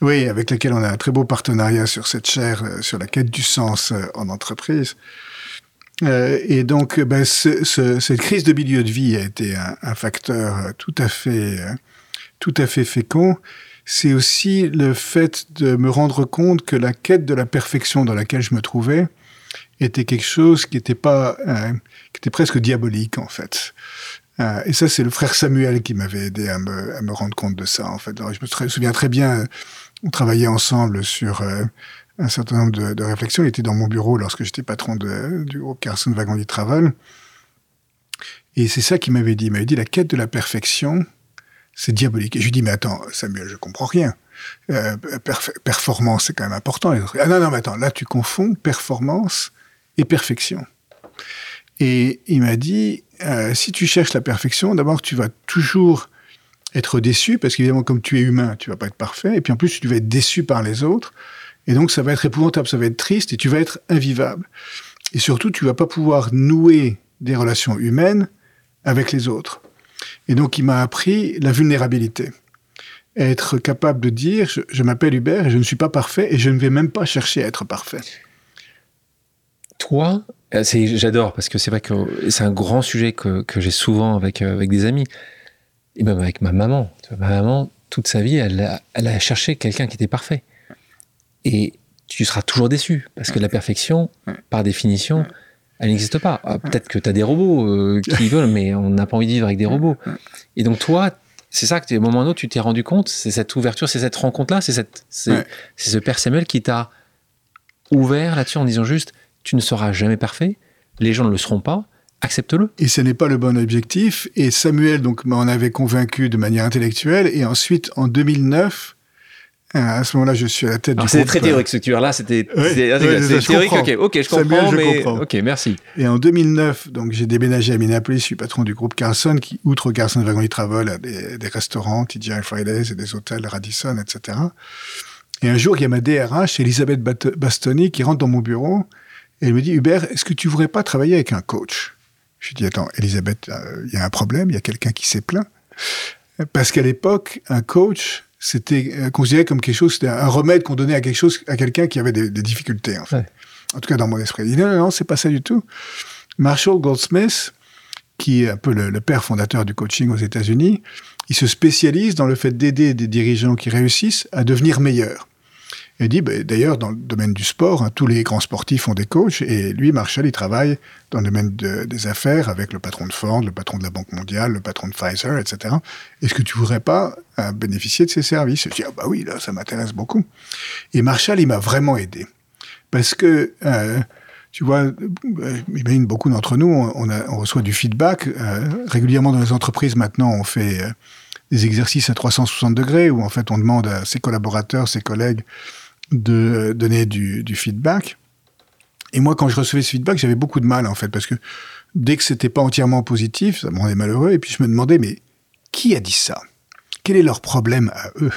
Oui, avec laquelle on a un très beau partenariat sur cette chaire, euh, sur la quête du sens euh, en entreprise. Euh, et donc, ben, cette crise de milieu de vie a été un, facteur tout à fait, tout à fait fécond. C'est aussi le fait de me rendre compte que la quête de la perfection dans laquelle je me trouvais était quelque chose qui était pas, qui était presque diabolique en fait. Et ça, c'est le frère Samuel qui m'avait aidé à me, rendre compte de ça, en fait. Je me souviens très bien, on travaillait ensemble sur euh, un certain nombre de, réflexions. Il était dans mon bureau lorsque j'étais patron de, du groupe Carson Wagon Travel. Et c'est ça qu'il m'avait dit. Il m'avait dit, la quête de la perfection, c'est diabolique. Et je lui dis, mais attends, Samuel, je comprends rien. Euh, performance, c'est quand même important. Ah non, non, mais attends, là, tu confonds performance et perfection. Et il m'a dit, euh, si tu cherches la perfection, d'abord, tu vas toujours être déçu, parce qu'évidemment, comme tu es humain, tu vas pas être parfait, et puis en plus, tu vas être déçu par les autres, et donc ça va être épouvantable, ça va être triste, et tu vas être invivable. Et surtout, tu vas pas pouvoir nouer des relations humaines avec les autres. Et donc, il m'a appris la vulnérabilité. Être capable de dire, je, m'appelle Hubert et je ne suis pas parfait et je ne vais même pas chercher à être parfait. Toi, euh, j'adore parce que c'est vrai que c'est un grand sujet que, que j'ai souvent avec, euh, avec des amis et même avec ma maman. Ma maman, toute sa vie, elle a, elle a cherché quelqu'un qui était parfait. Et tu seras toujours déçu parce que la perfection, par définition, elle n'existe pas. Ah, peut-être que tu as des robots euh, qui veulent, mais on n'a pas envie de vivre avec des robots. Et donc toi, c'est ça que, à un moment ou autre, tu t'es rendu compte, c'est cette ouverture, c'est cette rencontre-là, c'est ce Père Samuel qui t'a ouvert là-dessus en disant juste, tu ne seras jamais parfait, les gens ne le seront pas, accepte-le. Et ce n'est pas le bon objectif. Et Samuel donc m'en avait convaincu de manière intellectuelle. Et ensuite, en 2009, à ce moment-là, je suis à la tête du. C'est très théorique ce que tu là. C'était théorique. Ok, ok, je comprends. mais... Ok, merci. Et en 2009, donc j'ai déménagé à Minneapolis. Je suis patron du groupe Carson, qui outre Carson Wagon Travel, a des, des restaurants, TGI Fridays et des hôtels Radisson, etc. Et un jour, il y a ma DRH, Elisabeth Bastoni, qui rentre dans mon bureau et elle me dit Hubert, est-ce que tu voudrais pas travailler avec un coach? Je lui dis attends, Elisabeth, euh, il y a un problème, il y a quelqu'un qui s'est plaint. Parce qu'à l'époque, un coach, c'était euh, considéré comme quelque chose, c'était un remède qu'on donnait à quelque chose, à quelqu'un qui avait des, difficultés, en fait. En tout cas, dans mon esprit. Il dit non, non, non, c'est pas ça du tout. Marshall Goldsmith, qui est un peu le, père fondateur du coaching aux États-Unis, il se spécialise dans le fait d'aider des dirigeants qui réussissent à devenir meilleurs. Il dit, bah, d'ailleurs, dans le domaine du sport, hein, tous les grands sportifs ont des coachs, et lui, Marshall, il travaille dans le domaine des affaires avec le patron de Ford, le patron de la Banque mondiale, le patron de Pfizer, etc. Est-ce que tu voudrais pas euh, bénéficier de ces services? Je dis, ah bah oui, là, ça m'intéresse beaucoup. Et Marshall, il m'a vraiment aidé. Parce que, euh, tu vois, euh, imagine beaucoup d'entre nous, on, reçoit du feedback. régulièrement dans les entreprises, maintenant, on fait des exercices à 360 degrés, où en fait, on demande à ses collaborateurs, ses collègues, de donner du, feedback. Et moi, quand je recevais ce feedback, j'avais beaucoup de mal, en fait, parce que dès que c'était pas entièrement positif, ça me rendait malheureux. Et puis je me demandais, mais qui a dit ça? Quel est leur problème à eux?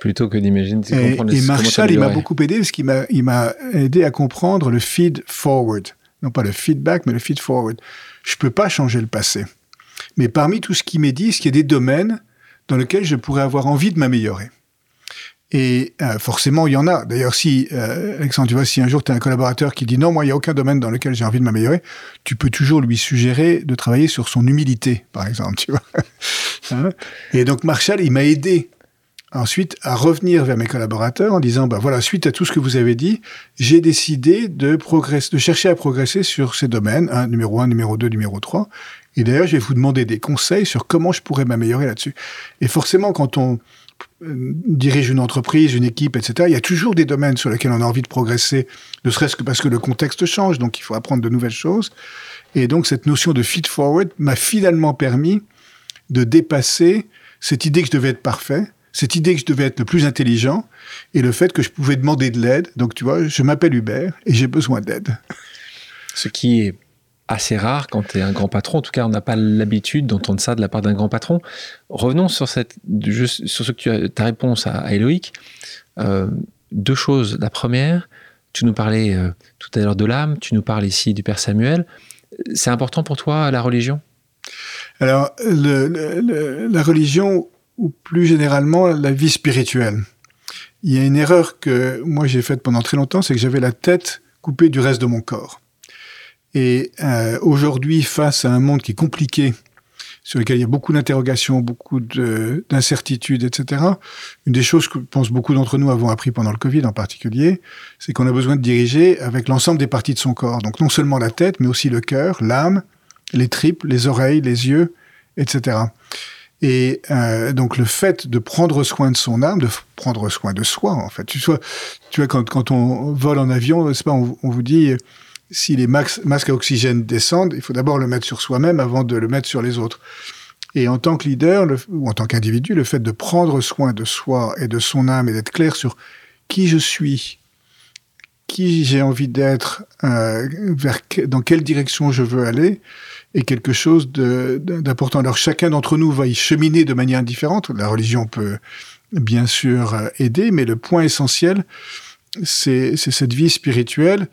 Plutôt que d'imaginer. Et, et Marshall, il m'a beaucoup aidé parce qu'il m'a, il m'a aidé à comprendre le feed forward. Non pas le feedback, mais le feed forward. Je peux pas changer le passé. Mais parmi tout ce qu'il m'a dit, il y a des domaines dans lesquels je pourrais avoir envie de m'améliorer. Et euh, forcément, il y en a. D'ailleurs, si, euh, Alexandre, tu vois, si un jour tu as un collaborateur qui dit non, moi, il n'y a aucun domaine dans lequel j'ai envie de m'améliorer, tu peux toujours lui suggérer de travailler sur son humilité, par exemple, tu vois. (laughs) Hein? Et donc, Marshall, il m'a aidé ensuite à revenir vers mes collaborateurs en disant, bah voilà, suite à tout ce que vous avez dit, j'ai décidé de progresser, de chercher à progresser sur ces domaines, hein, numéro 1, numéro 2, numéro 3. Et d'ailleurs, je vais vous demander des conseils sur comment je pourrais m'améliorer là-dessus. Et forcément, quand on, dirige une entreprise, une équipe, etc., il y a toujours des domaines sur lesquels on a envie de progresser, ne serait-ce que parce que le contexte change, donc il faut apprendre de nouvelles choses. Et donc cette notion de feed forward m'a finalement permis de dépasser cette idée que je devais être parfait, cette idée que je devais être le plus intelligent, et le fait que je pouvais demander de l'aide. Donc tu vois, je m'appelle Hubert et j'ai besoin d'aide. Ce qui est assez rare quand tu es un grand patron. En tout cas, on n'a pas l'habitude d'entendre ça de la part d'un grand patron. Revenons sur, cette, sur ce que tu as, ta réponse à, Éloïc. Euh, deux choses. La première, tu nous parlais euh, tout à l'heure de l'âme, tu nous parles ici du Père Samuel. C'est important pour toi la religion? Alors, la religion, ou plus généralement la vie spirituelle. Il y a une erreur que moi j'ai faite pendant très longtemps, c'est que j'avais la tête coupée du reste de mon corps. Et euh, aujourd'hui, face à un monde qui est compliqué, sur lequel il y a beaucoup d'interrogations, beaucoup d'incertitudes, etc. Une des choses que je pense beaucoup d'entre nous avons appris pendant le Covid en particulier, c'est qu'on a besoin de diriger avec l'ensemble des parties de son corps. Donc non seulement la tête, mais aussi le cœur, l'âme les tripes, les oreilles, les yeux, etc. Et euh, donc le fait de prendre soin de son âme, de prendre soin de soi, en fait. Tu vois, tu vois quand, quand on vole en avion, pas, on, vous dit si les masques à oxygène descendent, il faut d'abord le mettre sur soi-même avant de le mettre sur les autres. Et en tant que leader, ou en tant qu'individu, le fait de prendre soin de soi et de son âme et d'être clair sur qui je suis, qui j'ai envie d'être, euh, dans quelle direction je veux aller, est quelque chose d'important. Alors chacun d'entre nous va y cheminer de manière différente. La religion peut bien sûr euh, aider, mais le point essentiel, c'est cette vie spirituelle.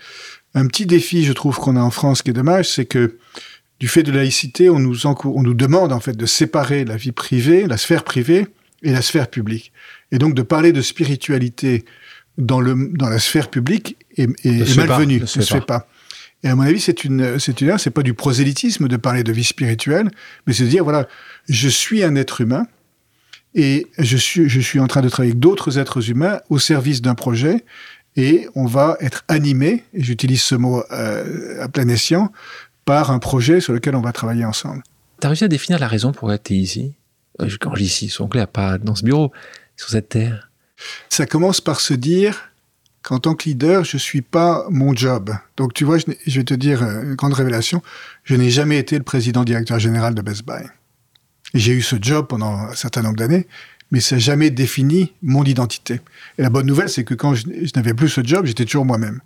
Un petit défi, je trouve, qu'on a en France qui est dommage, c'est que du fait de laïcité, on nous, on nous demande en fait de séparer la vie privée, la sphère privée et la sphère publique. Et donc de parler de spiritualité dans, le, dans la sphère publique est, est, malvenu, ne se, fait pas. Et à mon avis, c'est une, c'est une, c'est pas du prosélytisme de parler de vie spirituelle, mais c'est de dire voilà, je suis un être humain et je suis, je suis en train de travailler avec d'autres êtres humains au service d'un projet et on va être animé, et j'utilise ce mot euh, à plein escient, par un projet sur lequel on va travailler ensemble. Tu as réussi à définir la raison pour laquelle tu es ici? Euh, Quand je dis ici, son clair, pas dans ce bureau, sur cette terre. Ça commence par se dire qu'en tant que leader, je suis pas mon job. Donc, tu vois, je, vais te dire euh, une grande révélation. Je n'ai jamais été le président directeur général de Best Buy. J'ai eu ce job pendant un certain nombre d'années, mais ça n'a jamais défini mon identité. Et la bonne nouvelle, c'est que quand je, n'avais plus ce job, j'étais toujours moi-même.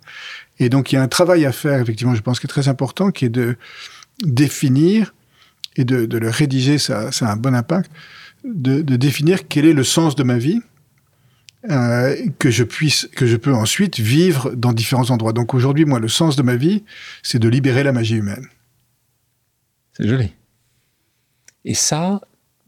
Et donc, il y a un travail à faire, effectivement, je pense, qui est très important, qui est de définir et de, le rédiger, ça, ça a un bon impact, de, définir quel est le sens de ma vie, euh, que je puisse, que je peux ensuite vivre dans différents endroits. Donc aujourd'hui, moi, le sens de ma vie, c'est de libérer la magie humaine. C'est joli. Et ça,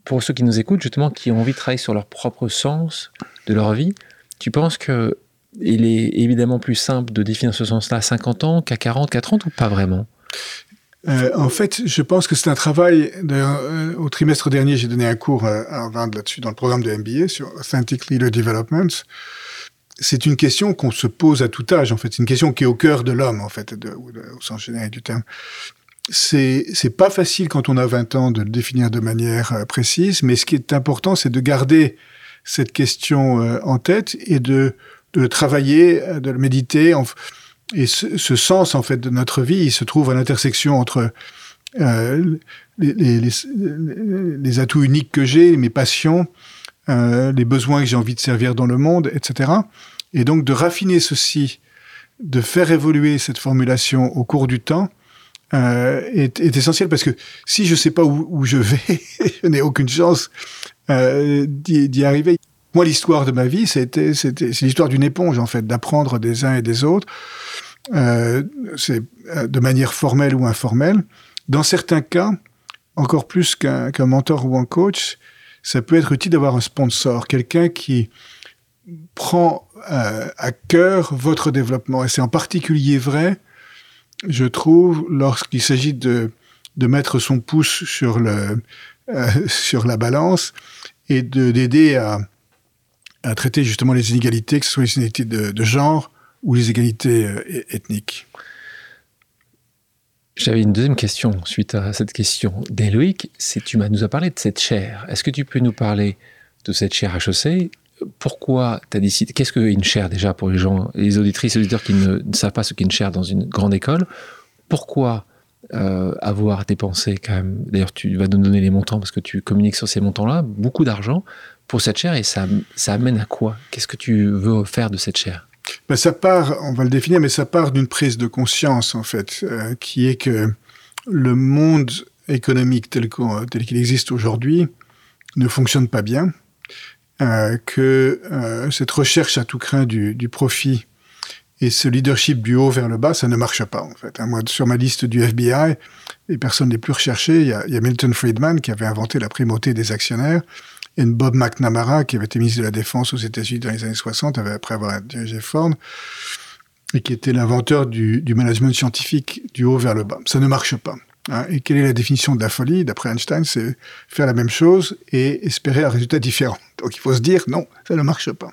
pour ceux qui nous écoutent, justement, qui ont envie de travailler sur leur propre sens de leur vie, tu penses que il est évidemment plus simple de définir ce sens-là à 50 ans qu'à 40, qu'à 30 ou pas vraiment? Euh, en fait, je pense que c'est un travail. Euh, au trimestre dernier, j'ai donné un cours à Harvard là-dessus dans le programme de MBA sur Authentic Leader Development. C'est une question qu'on se pose à tout âge. En fait, c'est une question qui est au cœur de l'homme, en fait, au sens général du terme. C'est c'est pas facile quand on a 20 ans de le définir de manière précise, mais ce qui est important, c'est de garder cette question en tête et de de travailler, de le méditer. Et ce, sens, en fait, de notre vie, il se trouve à l'intersection entre euh, les, les, atouts uniques que j'ai, mes passions, euh, les besoins que j'ai envie de servir dans le monde, etc. Et donc de raffiner ceci, de faire évoluer cette formulation au cours du temps, euh, est, essentiel parce que si je sais pas où, je vais, (laughs) je n'ai aucune chance euh, d'y arriver. Moi, l'histoire de ma vie, c'était, c'est l'histoire d'une éponge, en fait, d'apprendre des uns et des autres. Euh, c'est de manière formelle ou informelle. Dans certains cas, encore plus qu'un mentor ou un coach, ça peut être utile d'avoir un sponsor, quelqu'un qui prend à cœur votre développement. Et c'est en particulier vrai, je trouve, lorsqu'il s'agit de, de mettre son pouce sur, le, (laughs) sur la balance et d'aider à, à traiter justement les inégalités, que ce soit les inégalités de, de genre, ou les égalités euh, ethniques. J'avais une deuxième question suite à cette question. C'est tu nous as parlé de cette chaire. Est-ce que tu peux nous parler de cette chaire HEC Pourquoi tu as décidé Qu'est-ce qu'une chaire déjà pour les gens, les auditrices et auditeurs qui ne, savent pas ce qu'est une chaire dans une grande école Pourquoi euh, avoir dépensé quand même D'ailleurs, tu vas nous donner les montants parce que tu communiques sur ces montants-là, beaucoup d'argent pour cette chaire et ça, ça amène à quoi? Qu'est-ce que tu veux faire de cette chaire? Ben, ça part, on va le définir, mais ça part d'une prise de conscience, en fait, euh, qui est que le monde économique tel qu'il existe aujourd'hui ne fonctionne pas bien, euh, que euh, cette recherche à tout craint du, du, profit et ce leadership du haut vers le bas, ça ne marche pas, en fait. Hein. Moi, sur ma liste du FBI, les personnes les plus recherchées, il y y a Milton Friedman qui avait inventé la primauté des actionnaires, et Bob McNamara, qui avait été ministre de la Défense aux États-Unis dans les années 60, après avoir dirigé Ford, et qui était l'inventeur du, management scientifique du haut vers le bas. Ça ne marche pas. Hein. Et quelle est la définition de la folie D'après Einstein, c'est faire la même chose et espérer un résultat différent. Donc il faut se dire, non, ça ne marche pas.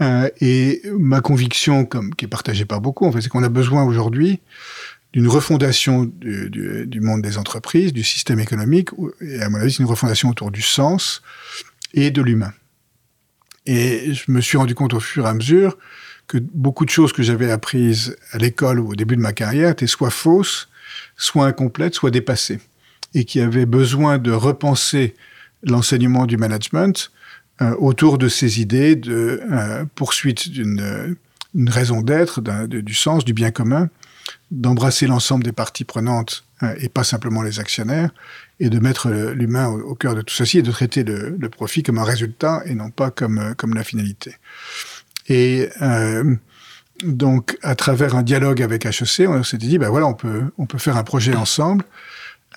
Euh, et ma conviction, comme, qui est partagée par beaucoup, en fait, c'est qu'on a besoin aujourd'hui d'une refondation du, monde des entreprises, du système économique, et à mon avis, c'est une refondation autour du sens et de l'humain. Et je me suis rendu compte au fur et à mesure que beaucoup de choses que j'avais apprises à l'école ou au début de ma carrière étaient soit fausses, soit incomplètes, soit dépassées, et qui avaient besoin de repenser l'enseignement du management euh, autour de ces idées de euh, poursuite d'une raison d'être, du sens, du bien commun, d'embrasser l'ensemble des parties prenantes euh, et pas simplement les actionnaires, et de mettre l'humain au, cœur de tout ceci et de traiter le, le, profit comme un résultat et non pas comme, comme la finalité. Et donc, à travers un dialogue avec HEC, on s'était dit, ben voilà, on peut, on peut faire un projet ensemble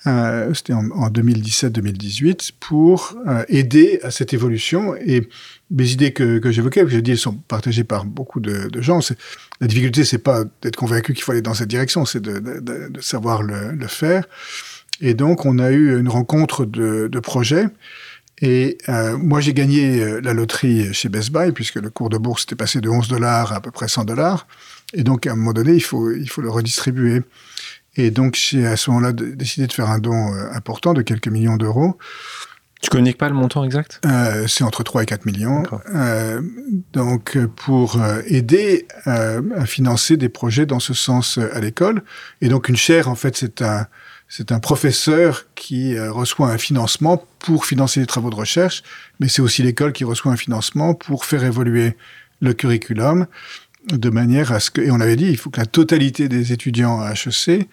euh, c'était en, 2017-2018, pour euh, aider à cette évolution. Et les idées que, j'évoquais, que je dis, elles sont partagées par beaucoup de, gens. La difficulté, c'est pas d'être convaincu qu'il faut aller dans cette direction, c'est de, savoir le, le, faire. Et donc, on a eu une rencontre de, de projets. Et euh, moi, j'ai gagné euh, la loterie chez Best Buy, puisque le cours de bourse était passé de 11 dollars à à peu près 100 dollars. Et donc, à un moment donné, il faut, il faut le redistribuer. Et donc, j'ai à ce moment-là décidé de faire un don euh, important de quelques millions d'euros. Tu communiques pas le montant exact? Euh, C'est entre 3 et 4 millions. Euh, donc, pour aider euh, à financer des projets dans ce sens à l'école. Et donc, une chaire, en fait, c'est un, c'est un professeur qui reçoit un financement pour financer les travaux de recherche, mais c'est aussi l'école qui reçoit un financement pour faire évoluer le curriculum de manière à ce que, et on avait dit, il faut que la totalité des étudiants à HEC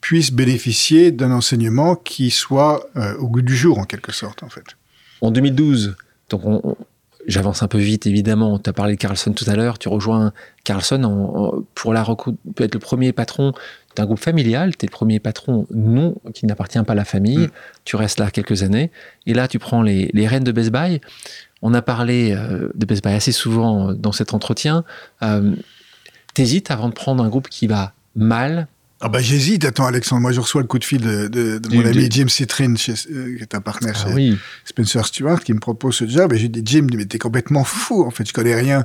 puissent bénéficier d'un enseignement qui soit euh, au goût du jour, en quelque sorte, en fait. En 2012, donc j'avance un peu vite, évidemment, tu as parlé de Carlson tout à l'heure, tu rejoins Carlson pour la peut être le premier patron d'un groupe familial, tu es le premier patron non qui n'appartient pas à la famille, mm. tu restes là quelques années, et là tu prends les, les rênes de Best Buy. On a parlé euh, de Best Buy assez souvent dans cet entretien. Euh, T'hésites avant de prendre un groupe qui va mal? Ah bah j'hésite, attends Alexandre, moi je reçois le coup de fil de, de, de mon ami Jim Citrin, chez, euh, qui est un partenaire ah, chez oui. Spencer Stewart, qui me propose ce job, et j'ai dit Jim, mais t'es complètement fou, en fait, je connais rien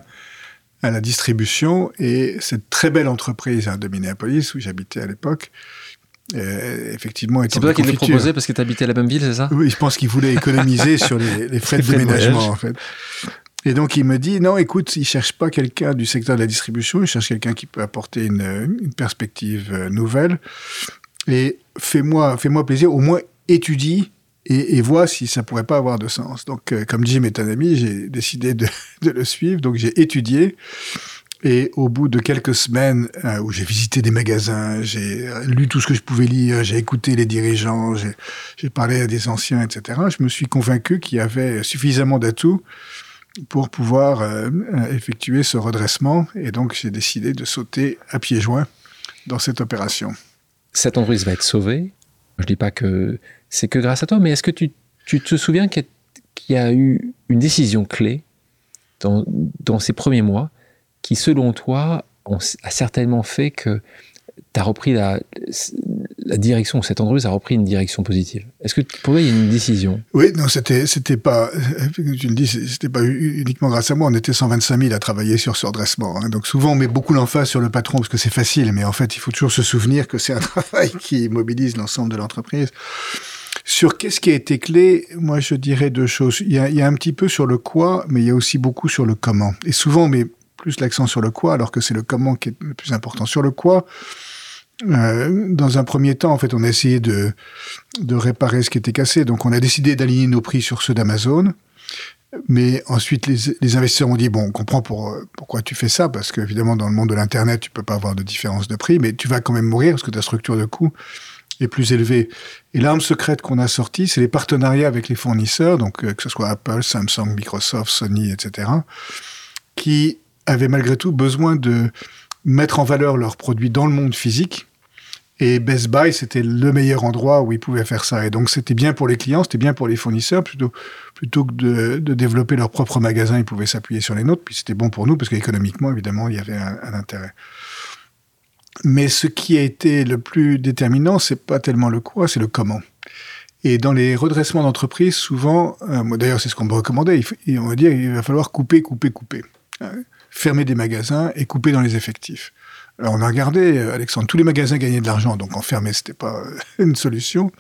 à la distribution, et cette très belle entreprise hein, de Minneapolis, où j'habitais à l'époque, euh, effectivement, c'est toi qui l'as proposé parce que tu habitais à la même ville, c'est ça? Oui, je pense qu'il voulait économiser (laughs) sur les, les frais de déménagement, en fait. Et donc, il me dit, non, écoute, il cherche pas quelqu'un du secteur de la distribution, il cherche quelqu'un qui peut apporter une, une perspective euh, nouvelle. Et fais-moi, fais-moi plaisir, au moins étudie et, et vois si ça pourrait pas avoir de sens. Donc, euh, comme Jim est un ami, j'ai décidé (laughs) de, le suivre. Donc, j'ai étudié. Et au bout de quelques semaines euh, où j'ai visité des magasins, j'ai lu tout ce que je pouvais lire, j'ai écouté les dirigeants, j'ai parlé à des anciens, etc., je me suis convaincu qu'il y avait suffisamment d'atouts pour pouvoir euh, effectuer ce redressement. Et donc, j'ai décidé de sauter à pieds joints dans cette opération. Cette entreprise va être sauvée. Je ne dis pas que c'est que grâce à toi, mais est-ce que tu, tu, te souviens qu'il y, a eu une décision clé dans, dans ces premiers mois qui, selon toi, a certainement fait que tu as repris la, la direction, cette entreprise a repris une direction positive. Est-ce que pour toi, il y a une décision? Oui, non, c'était, c'était pas, (laughs) tu le dis, c'était pas uniquement grâce à moi. On était 125 000 à travailler sur ce redressement. Hein. Donc souvent, on met beaucoup l'emphase sur le patron parce que c'est facile, mais en fait, il faut toujours se souvenir que c'est un (laughs) travail qui mobilise l'ensemble de l'entreprise. Sur qu'est-ce qui a été clé, moi je dirais deux choses. Il y, a, un petit peu sur le quoi, mais il y a aussi beaucoup sur le comment. Et souvent, met plus l'accent sur le quoi, alors que c'est le comment qui est le plus important. Sur le quoi, euh, dans un premier temps, en fait, on a essayé de, de réparer ce qui était cassé. Donc, on a décidé d'aligner nos prix sur ceux d'Amazon. Mais ensuite, les, les, investisseurs ont dit, bon, on comprend pour, pourquoi tu fais ça, parce qu'évidemment, dans le monde de l'Internet, tu peux pas avoir de différence de prix, mais tu vas quand même mourir parce que ta structure de coût est plus élevée. Et l'arme secrète qu'on a sortie, c'est les partenariats avec les fournisseurs, donc euh, que ce soit Apple, Samsung, Microsoft, Sony, etc., qui avaient malgré tout besoin de mettre en valeur leurs produits dans le monde physique. Et Best Buy, c'était le meilleur endroit où ils pouvaient faire ça. Et donc, c'était bien pour les clients, c'était bien pour les fournisseurs. Plutôt, plutôt que de, développer leur propre magasin, ils pouvaient s'appuyer sur les nôtres. Puis c'était bon pour nous, parce qu'économiquement, évidemment, il y avait un, intérêt. Mais ce qui a été le plus déterminant, c'est pas tellement le quoi, c'est le comment. Et dans les redressements d'entreprise, souvent, euh, d'ailleurs, c'est ce qu'on me recommandait, on va dire, il va falloir couper, couper, couper fermer des magasins et couper dans les effectifs. Alors on a regardé, euh, Alexandre, tous les magasins gagnaient de l'argent, donc enfermer, c'était pas euh, (laughs) une solution.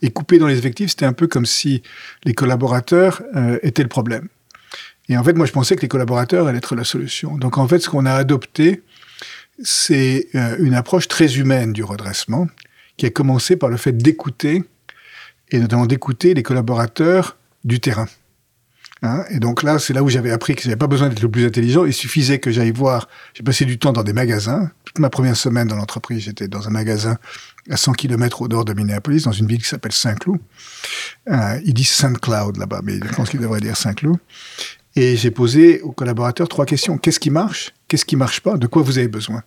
Et couper dans les effectifs, c'était un peu comme si les collaborateurs euh, étaient le problème. Et en fait, moi, je pensais que les collaborateurs allaient être la solution. Donc en fait, ce qu'on a adopté, c'est une approche très humaine du redressement, qui a commencé par le fait d'écouter, et notamment d'écouter les collaborateurs du terrain. Hein et donc là, c'est là où j'avais appris que j'avais pas besoin d'être le plus intelligent. Il suffisait que j'aille voir. J'ai passé du temps dans des magasins. Toute ma première semaine dans l'entreprise, j'étais dans un magasin à 100 km au nord de Minneapolis, dans une ville qui s'appelle Saint-Cloud. Euh, ils disent Saint-Cloud là-bas, mais je pense qu'ils devraient dire Saint-Cloud. Et j'ai posé aux collaborateurs trois questions. Qu'est-ce qui marche? Qu'est-ce qui marche pas? De quoi vous avez besoin?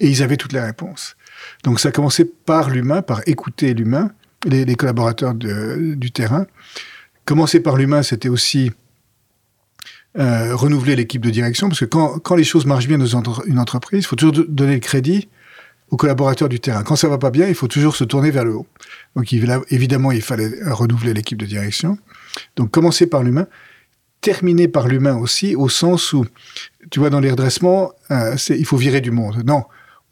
Et ils avaient toutes les réponses. Donc ça a commencé par l'humain, par écouter l'humain, les, collaborateurs du terrain. Commencer par l'humain, c'était aussi euh, renouveler l'équipe de direction, parce que quand, quand, les choses marchent bien dans une entreprise, il faut toujours donner le crédit aux collaborateurs du terrain. Quand ça va pas bien, il faut toujours se tourner vers le haut. Donc évidemment, il fallait renouveler l'équipe de direction. Donc commencer par l'humain, terminer par l'humain aussi, au sens où, tu vois, dans les redressements, euh, il faut virer du monde. Non,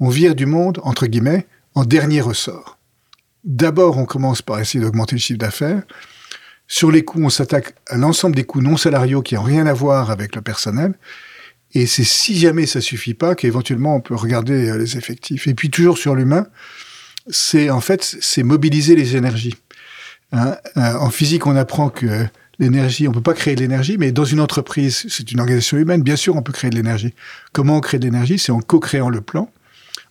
on vire du monde, entre guillemets, en dernier ressort. D'abord, on commence par essayer d'augmenter le chiffre d'affaires. Sur les coûts, on s'attaque à l'ensemble des coûts non salariaux qui n'ont rien à voir avec le personnel. Et c'est si jamais ça suffit pas qu'éventuellement on peut regarder euh, les effectifs. Et puis toujours sur l'humain, c'est en fait c'est mobiliser les énergies. Hein euh, en physique, on apprend que l'énergie, on peut pas créer de l'énergie, mais dans une entreprise, c'est une organisation humaine, bien sûr, on peut créer de l'énergie. Comment on crée de l'énergie? C'est en co-créant le plan,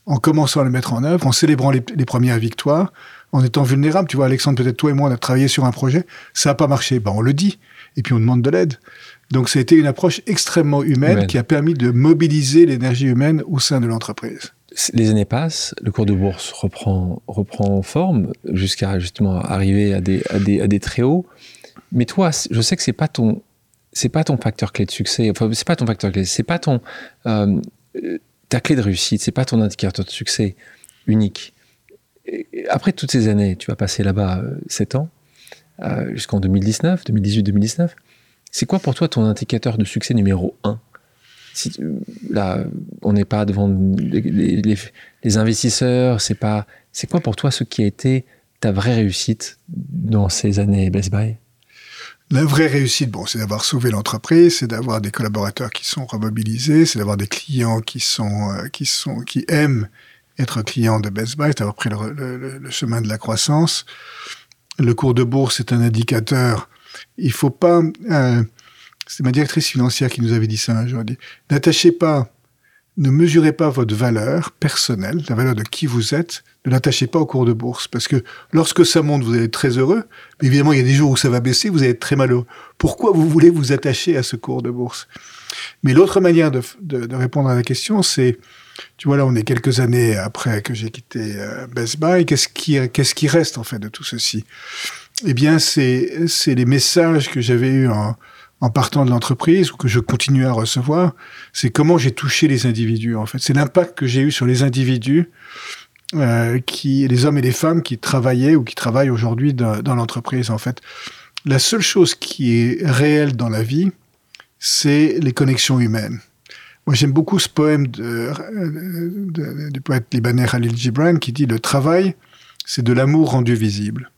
en commençant à le mettre en œuvre, en célébrant les, les premières victoires, en étant vulnérable. Tu vois, Alexandre, peut-être toi et moi, on a travaillé sur un projet, ça n'a pas marché. Ben, on le dit, et puis on demande de l'aide. Donc, ça a été une approche extrêmement humaine, qui a permis de mobiliser l'énergie humaine au sein de l'entreprise. Les années passent, le cours de bourse reprend, reprend forme jusqu'à justement arriver à des, à des, à des très hauts. Mais toi, je sais que c'est pas ton, c'est pas ton facteur clé de succès. Enfin, c'est pas ton facteur clé. C'est pas ton, euh, ta clé de réussite. C'est pas ton indicateur de succès unique après toutes ces années, tu vas passer là-bas 7 euh, ans, euh, jusqu'en 2019, 2018, 2019. C'est quoi pour toi ton indicateur de succès numéro 1 si, Là, on n'est pas devant les, investisseurs, c'est pas. C'est quoi pour toi ce qui a été ta vraie réussite dans ces années Best Buy? La vraie réussite, bon, c'est d'avoir sauvé l'entreprise, c'est d'avoir des collaborateurs qui sont remobilisés, c'est d'avoir des clients qui sont, euh, qui sont, qui aiment être client de Best Buy, d'avoir pris le, chemin de la croissance. Le cours de bourse est un indicateur. Il faut pas. Euh, c'est ma directrice financière qui nous avait dit ça un jour. N'attachez pas, ne mesurez pas votre valeur personnelle, la valeur de qui vous êtes, ne l'attachez pas au cours de bourse. Parce que lorsque ça monte, vous allez être très heureux. Mais évidemment, il y a des jours où ça va baisser, vous allez être très malheureux. Pourquoi vous voulez vous attacher à ce cours de bourse? Mais l'autre manière de, répondre à la question, c'est tu vois, là, on est quelques années après que j'ai quitté euh, Best Buy. Qu'est-ce qui, qu'est-ce qui reste, en fait, de tout ceci? Eh bien, c'est les messages que j'avais eus en, en partant de l'entreprise ou que je continue à recevoir. C'est comment j'ai touché les individus, en fait. C'est l'impact que j'ai eu sur les individus, euh, qui, les hommes et les femmes qui travaillaient ou qui travaillent aujourd'hui dans, l'entreprise, en fait. La seule chose qui est réelle dans la vie, c'est les connexions humaines. Moi, j'aime beaucoup ce poème de, du poète libanais Khalil Gibran qui dit Le travail, c'est de l'amour rendu visible.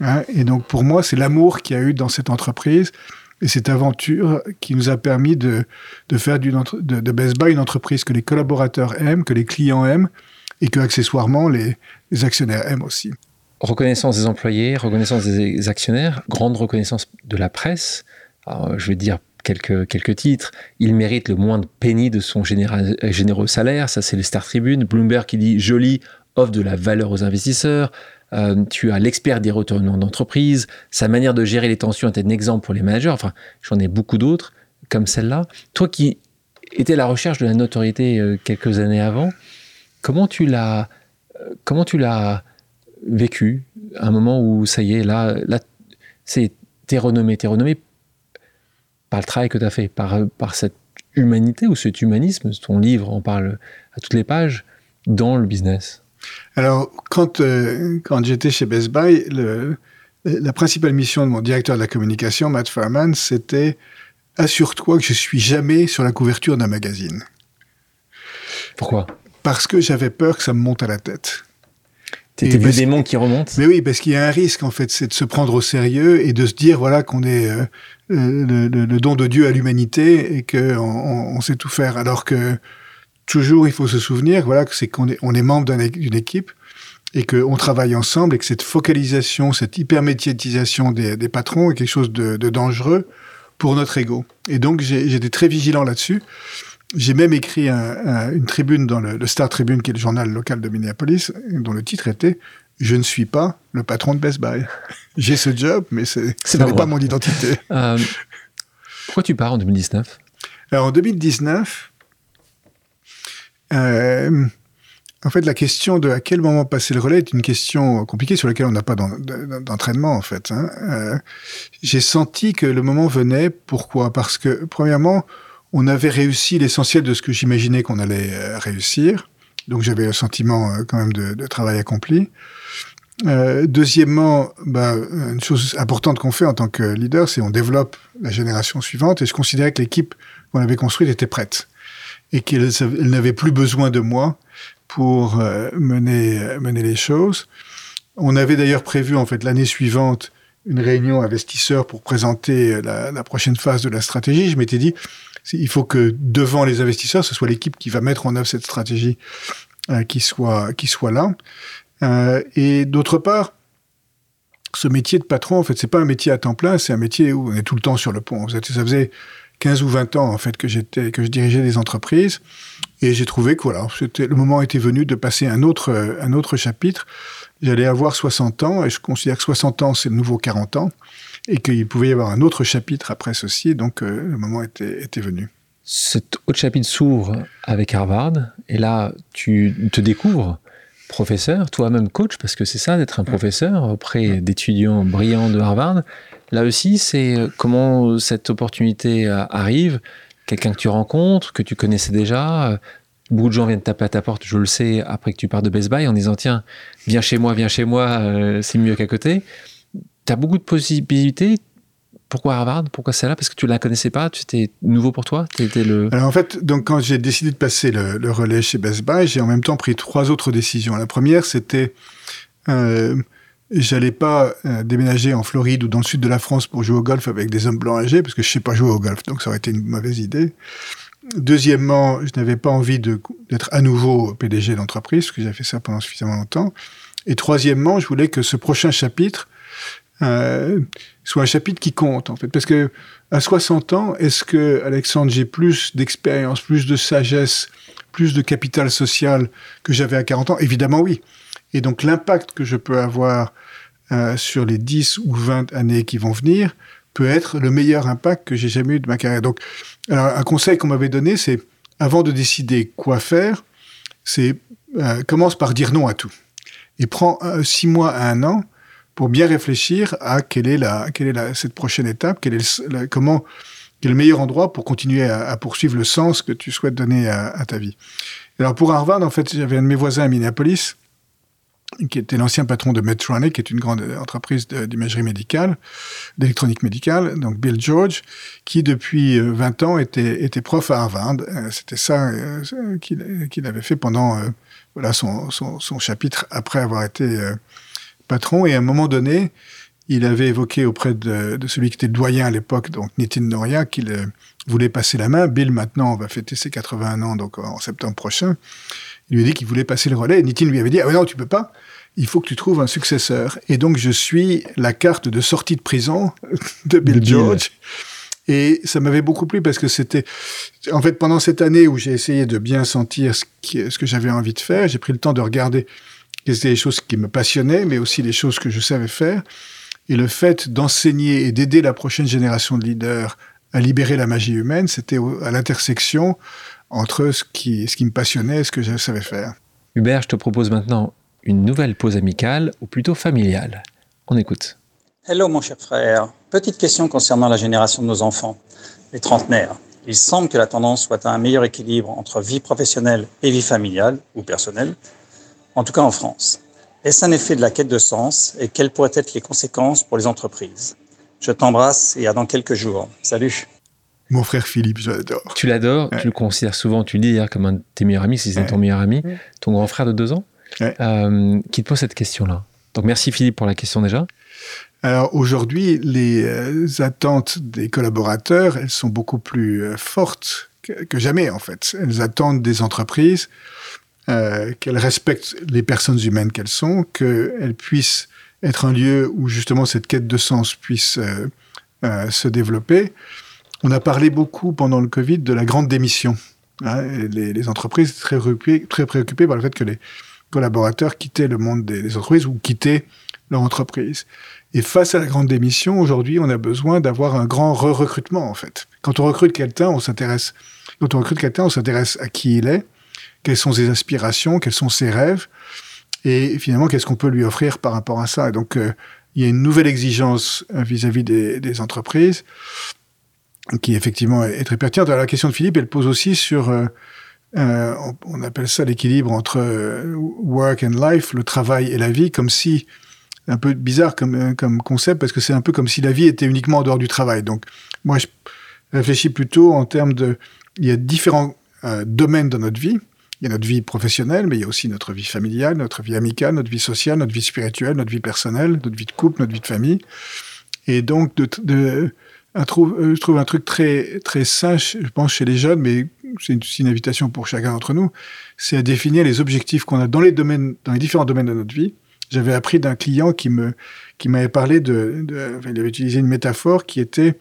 Hein, et donc, pour moi, c'est l'amour qu'il y a eu dans cette entreprise et cette aventure qui nous a permis de, de faire de, de Best Buy une entreprise que les collaborateurs aiment, que les clients aiment et que, accessoirement, les, actionnaires aiment aussi. Reconnaissance des employés, reconnaissance des actionnaires, grande reconnaissance de la presse. Je vais dire quelques, quelques titres. Il mérite le moindre penny de son généreux salaire. Ça, c'est le Star Tribune. Bloomberg qui dit joli, offre de la valeur aux investisseurs. Euh, tu as l'expert des retournements d'entreprise. Sa manière de gérer les tensions est un exemple pour les managers. Enfin, j'en ai beaucoup d'autres comme celle-là. Toi qui étais à la recherche de la notoriété euh, quelques années avant, comment tu l'as, euh, comment tu l'as vécu? À un moment où ça y est, là, là, c'est t'es renommé, t'es renommé par le travail que tu as fait, par, par cette humanité ou cet humanisme, ton livre en parle à toutes les pages, dans le business? Alors, quand, euh, quand j'étais chez Best Buy, le, la principale mission de mon directeur de la communication, Matt Farman, c'était Assure-toi que je suis jamais sur la couverture d'un magazine. Pourquoi? Parce que j'avais peur que ça me monte à la tête. T'es le démon qui remonte Mais oui, parce qu'il y a un risque, en fait, c'est de se prendre au sérieux et de se dire, voilà, qu'on est euh, le, le, don de Dieu à l'humanité et qu'on on, sait tout faire. Alors que toujours, il faut se souvenir, voilà, que c'est qu'on est, on est membre d'une équipe et qu'on travaille ensemble et que cette focalisation, cette hypermédiatisation des, des patrons est quelque chose de, de dangereux pour notre ego. Et donc, j'étais très vigilant là-dessus. J'ai même écrit une tribune dans le, Star Tribune, qui est le journal local de Minneapolis, dont le titre était Je ne suis pas le patron de Best Buy. (laughs) J'ai ce job, mais ce n'est pas mon identité. Euh, pourquoi tu pars en 2019 Alors, En 2019, euh, en fait, la question de à quel moment passer le relais est une question compliquée sur laquelle on n'a pas d'entraînement, en fait. Hein. Euh, j'ai senti que le moment venait. Pourquoi? Parce que, premièrement, on avait réussi l'essentiel de ce que j'imaginais qu'on allait euh, réussir. Donc j'avais un sentiment euh, quand même de, travail accompli. Deuxièmement, bah, une chose importante qu'on fait en tant que leader, c'est on développe la génération suivante. Et je considérais que l'équipe qu'on avait construite était prête et qu'elle n'avait plus besoin de moi pour mener mener les choses. On avait d'ailleurs prévu en fait l'année suivante une réunion investisseurs pour présenter la, la prochaine phase de la stratégie. Je m'étais dit il faut que devant les investisseurs, ce soit l'équipe qui va mettre en œuvre cette stratégie euh, qui soit qui soit là. Euh, et d'autre part, ce métier de patron, en fait, c'est pas un métier à temps plein, c'est un métier où on est tout le temps sur le pont. Ça faisait 15 ou 20 ans en fait que j'étais que je dirigeais des entreprises et j'ai trouvé que voilà, c'était le moment était venu de passer un autre un autre chapitre. J'allais avoir 60 ans et je considère que 60 ans c'est le nouveau 40 ans et qu'il pouvait y avoir un autre chapitre après ceci, donc euh, le moment était, était venu. Cet autre chapitre s'ouvre avec Harvard, et là, tu te découvres professeur, toi-même coach, parce que c'est ça d'être un professeur auprès d'étudiants brillants de Harvard. Là aussi, c'est euh, comment cette opportunité euh, arrive, quelqu'un que tu rencontres, que tu connaissais déjà. Beaucoup de gens viennent taper à ta porte, je le sais, après que tu pars de Best Buy, en disant tiens, viens chez moi, viens chez moi, c'est mieux qu'à côté tu as beaucoup de possibilités. Pourquoi Harvard? Pourquoi celle-là? Parce que tu ne la connaissais pas C'était nouveau pour toi étais le... Alors en fait, donc quand j'ai décidé de passer le, relais chez Best Buy, j'ai en même temps pris trois autres décisions. La première, c'était euh, j'allais pas euh, déménager en Floride ou dans le sud de la France pour jouer au golf avec des hommes blancs âgés, parce que je sais pas jouer au golf, donc ça aurait été une mauvaise idée. Deuxièmement, je n'avais pas envie d'être à nouveau PDG d'entreprise, parce que j'ai fait ça pendant suffisamment longtemps. Et troisièmement, je voulais que ce prochain chapitre euh, soit un chapitre qui compte en fait. Parce que à 60 ans, est-ce que Alexandre j'ai plus d'expérience, plus de sagesse, plus de capital social que j'avais à 40 ans? Évidemment oui. Et donc l'impact que je peux avoir euh, sur les 10 ou 20 années qui vont venir peut être le meilleur impact que j'ai jamais eu de ma carrière. Donc un conseil qu'on m'avait donné, c'est avant de décider quoi faire, c'est euh, commence par dire non à tout et prends euh, six mois à un an pour bien réfléchir à quelle est la, quelle est la, cette prochaine étape, quel est comment, quel est le meilleur endroit pour continuer à, poursuivre le sens que tu souhaites donner à, ta vie. Alors pour Harvard, en fait, j'avais un de mes voisins à Minneapolis, qui était l'ancien patron de Medtronic, qui est une grande entreprise d'imagerie médicale, d'électronique médicale, donc Bill George, qui depuis 20 euh, ans était, prof à Harvard. Euh, c'était ça euh, qu'il avait fait pendant voilà son, son, chapitre après avoir été patron, et à un moment donné, il avait évoqué auprès de, celui qui était doyen à l'époque, donc Nitin Noria, qu'il euh, voulait passer la main. Bill, maintenant, va fêter ses 81 ans, donc en septembre prochain. Il lui a dit qu'il voulait passer le relais. Et Nitin lui avait dit, ah non, tu peux pas. Il faut que tu trouves un successeur. Et donc, je suis la carte de sortie de prison (laughs) de Bill George. Et ça m'avait beaucoup plu parce que c'était, en fait, pendant cette année où j'ai essayé de bien sentir ce, ce que j'avais envie de faire, j'ai pris le temps de regarder c'était des choses qui me passionnaient, mais aussi des choses que je savais faire. Et le fait d'enseigner et d'aider la prochaine génération de leaders à libérer la magie humaine, c'était à l'intersection entre ce qui, ce qui me passionnait et ce que je savais faire. Hubert, je te propose maintenant une nouvelle pause amicale, ou plutôt familiale. On écoute. Hello mon cher frère. Petite question concernant la génération de nos enfants, les trentenaires. Il semble que la tendance soit à un meilleur équilibre entre vie professionnelle et vie familiale ou personnelle, en tout cas en France. Est-ce un effet de la quête de sens et quelles pourraient être les conséquences pour les entreprises? Je t'embrasse et à dans quelques jours. Salut Mon frère Philippe, je l'adore. Tu l'adores, tu le considères souvent, tu le dis hier comme un de tes meilleurs amis, si c'est ton meilleur ami, ton grand frère de deux ans, euh, qui te pose cette question-là. Donc merci Philippe pour la question déjà. Alors aujourd'hui, les euh, attentes des collaborateurs, elles sont beaucoup plus euh, fortes que, jamais en fait. Elles attendent des entreprises qu'elles respectent les personnes humaines qu'elles sont, qu'elles puissent être un lieu où justement cette quête de sens puisse se développer. On a parlé beaucoup pendant le Covid de la grande démission. Hein, les, entreprises très très préoccupées par le fait que les collaborateurs quittaient le monde des, entreprises ou quittaient leur entreprise. Et face à la grande démission, aujourd'hui, on a besoin d'avoir un grand re-recrutement, en fait. Quand on recrute quelqu'un, on s'intéresse, quand on recrute quelqu'un, on s'intéresse à qui il est, quelles sont ses aspirations, quels sont ses rêves, et finalement, qu'est-ce qu'on peut lui offrir par rapport à ça. Donc, euh, il y a une nouvelle exigence euh, vis-à-vis des, entreprises qui effectivement est très pertinente. La question de Philippe, elle pose aussi sur, euh, on, appelle ça l'équilibre entre work and life, le travail et la vie, comme si, un peu bizarre comme concept, parce que c'est un peu comme si la vie était uniquement en dehors du travail. Donc, moi, je réfléchis plutôt en termes de, il y a différents domaines dans notre vie. Il y a notre vie professionnelle, mais il y a aussi notre vie familiale, notre vie amicale, notre vie sociale, notre vie spirituelle, notre vie personnelle, notre vie de couple, notre vie de famille. Et donc, euh, je trouve un truc très, très sain, je pense, chez les jeunes, mais c'est une, invitation pour chacun d'entre nous, c'est à définir les objectifs qu'on a dans les domaines, dans les différents domaines de notre vie. J'avais appris d'un client qui me, qui m'avait parlé de, il avait utilisé une métaphore qui était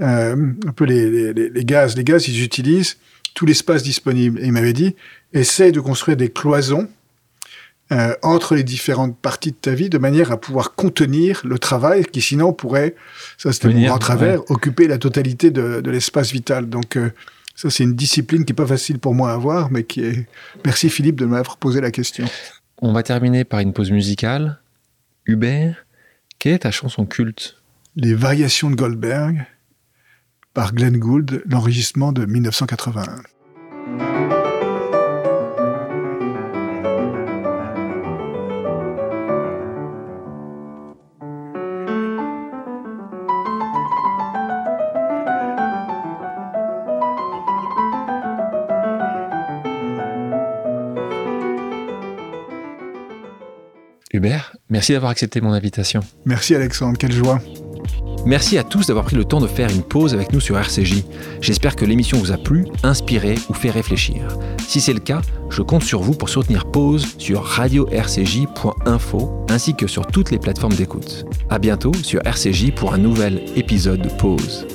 euh, un peu les, gaz. Les gaz, ils utilisent tout l'espace disponible. Et il m'avait dit, essaye de construire des cloisons euh, entre les différentes parties de ta vie de manière à pouvoir contenir le travail qui sinon pourrait, ça c'était mon grand travers, occuper la totalité de, l'espace vital. Donc euh, ça c'est une discipline qui est pas facile pour moi à avoir, mais qui est... Merci Philippe de m'avoir posé la question. On va terminer par une pause musicale. Hubert, quelle est ta chanson culte? Les Variations de Goldberg par Glenn Gould, l'enregistrement de 1981. Merci d'avoir accepté mon invitation. Merci Alexandre, quelle joie. Merci à tous d'avoir pris le temps de faire une pause avec nous sur RCJ. J'espère que l'émission vous a plu, inspiré ou fait réfléchir. Si c'est le cas, je compte sur vous pour soutenir Pause sur radio-rcj.info ainsi que sur toutes les plateformes d'écoute. À bientôt sur RCJ pour un nouvel épisode de Pause.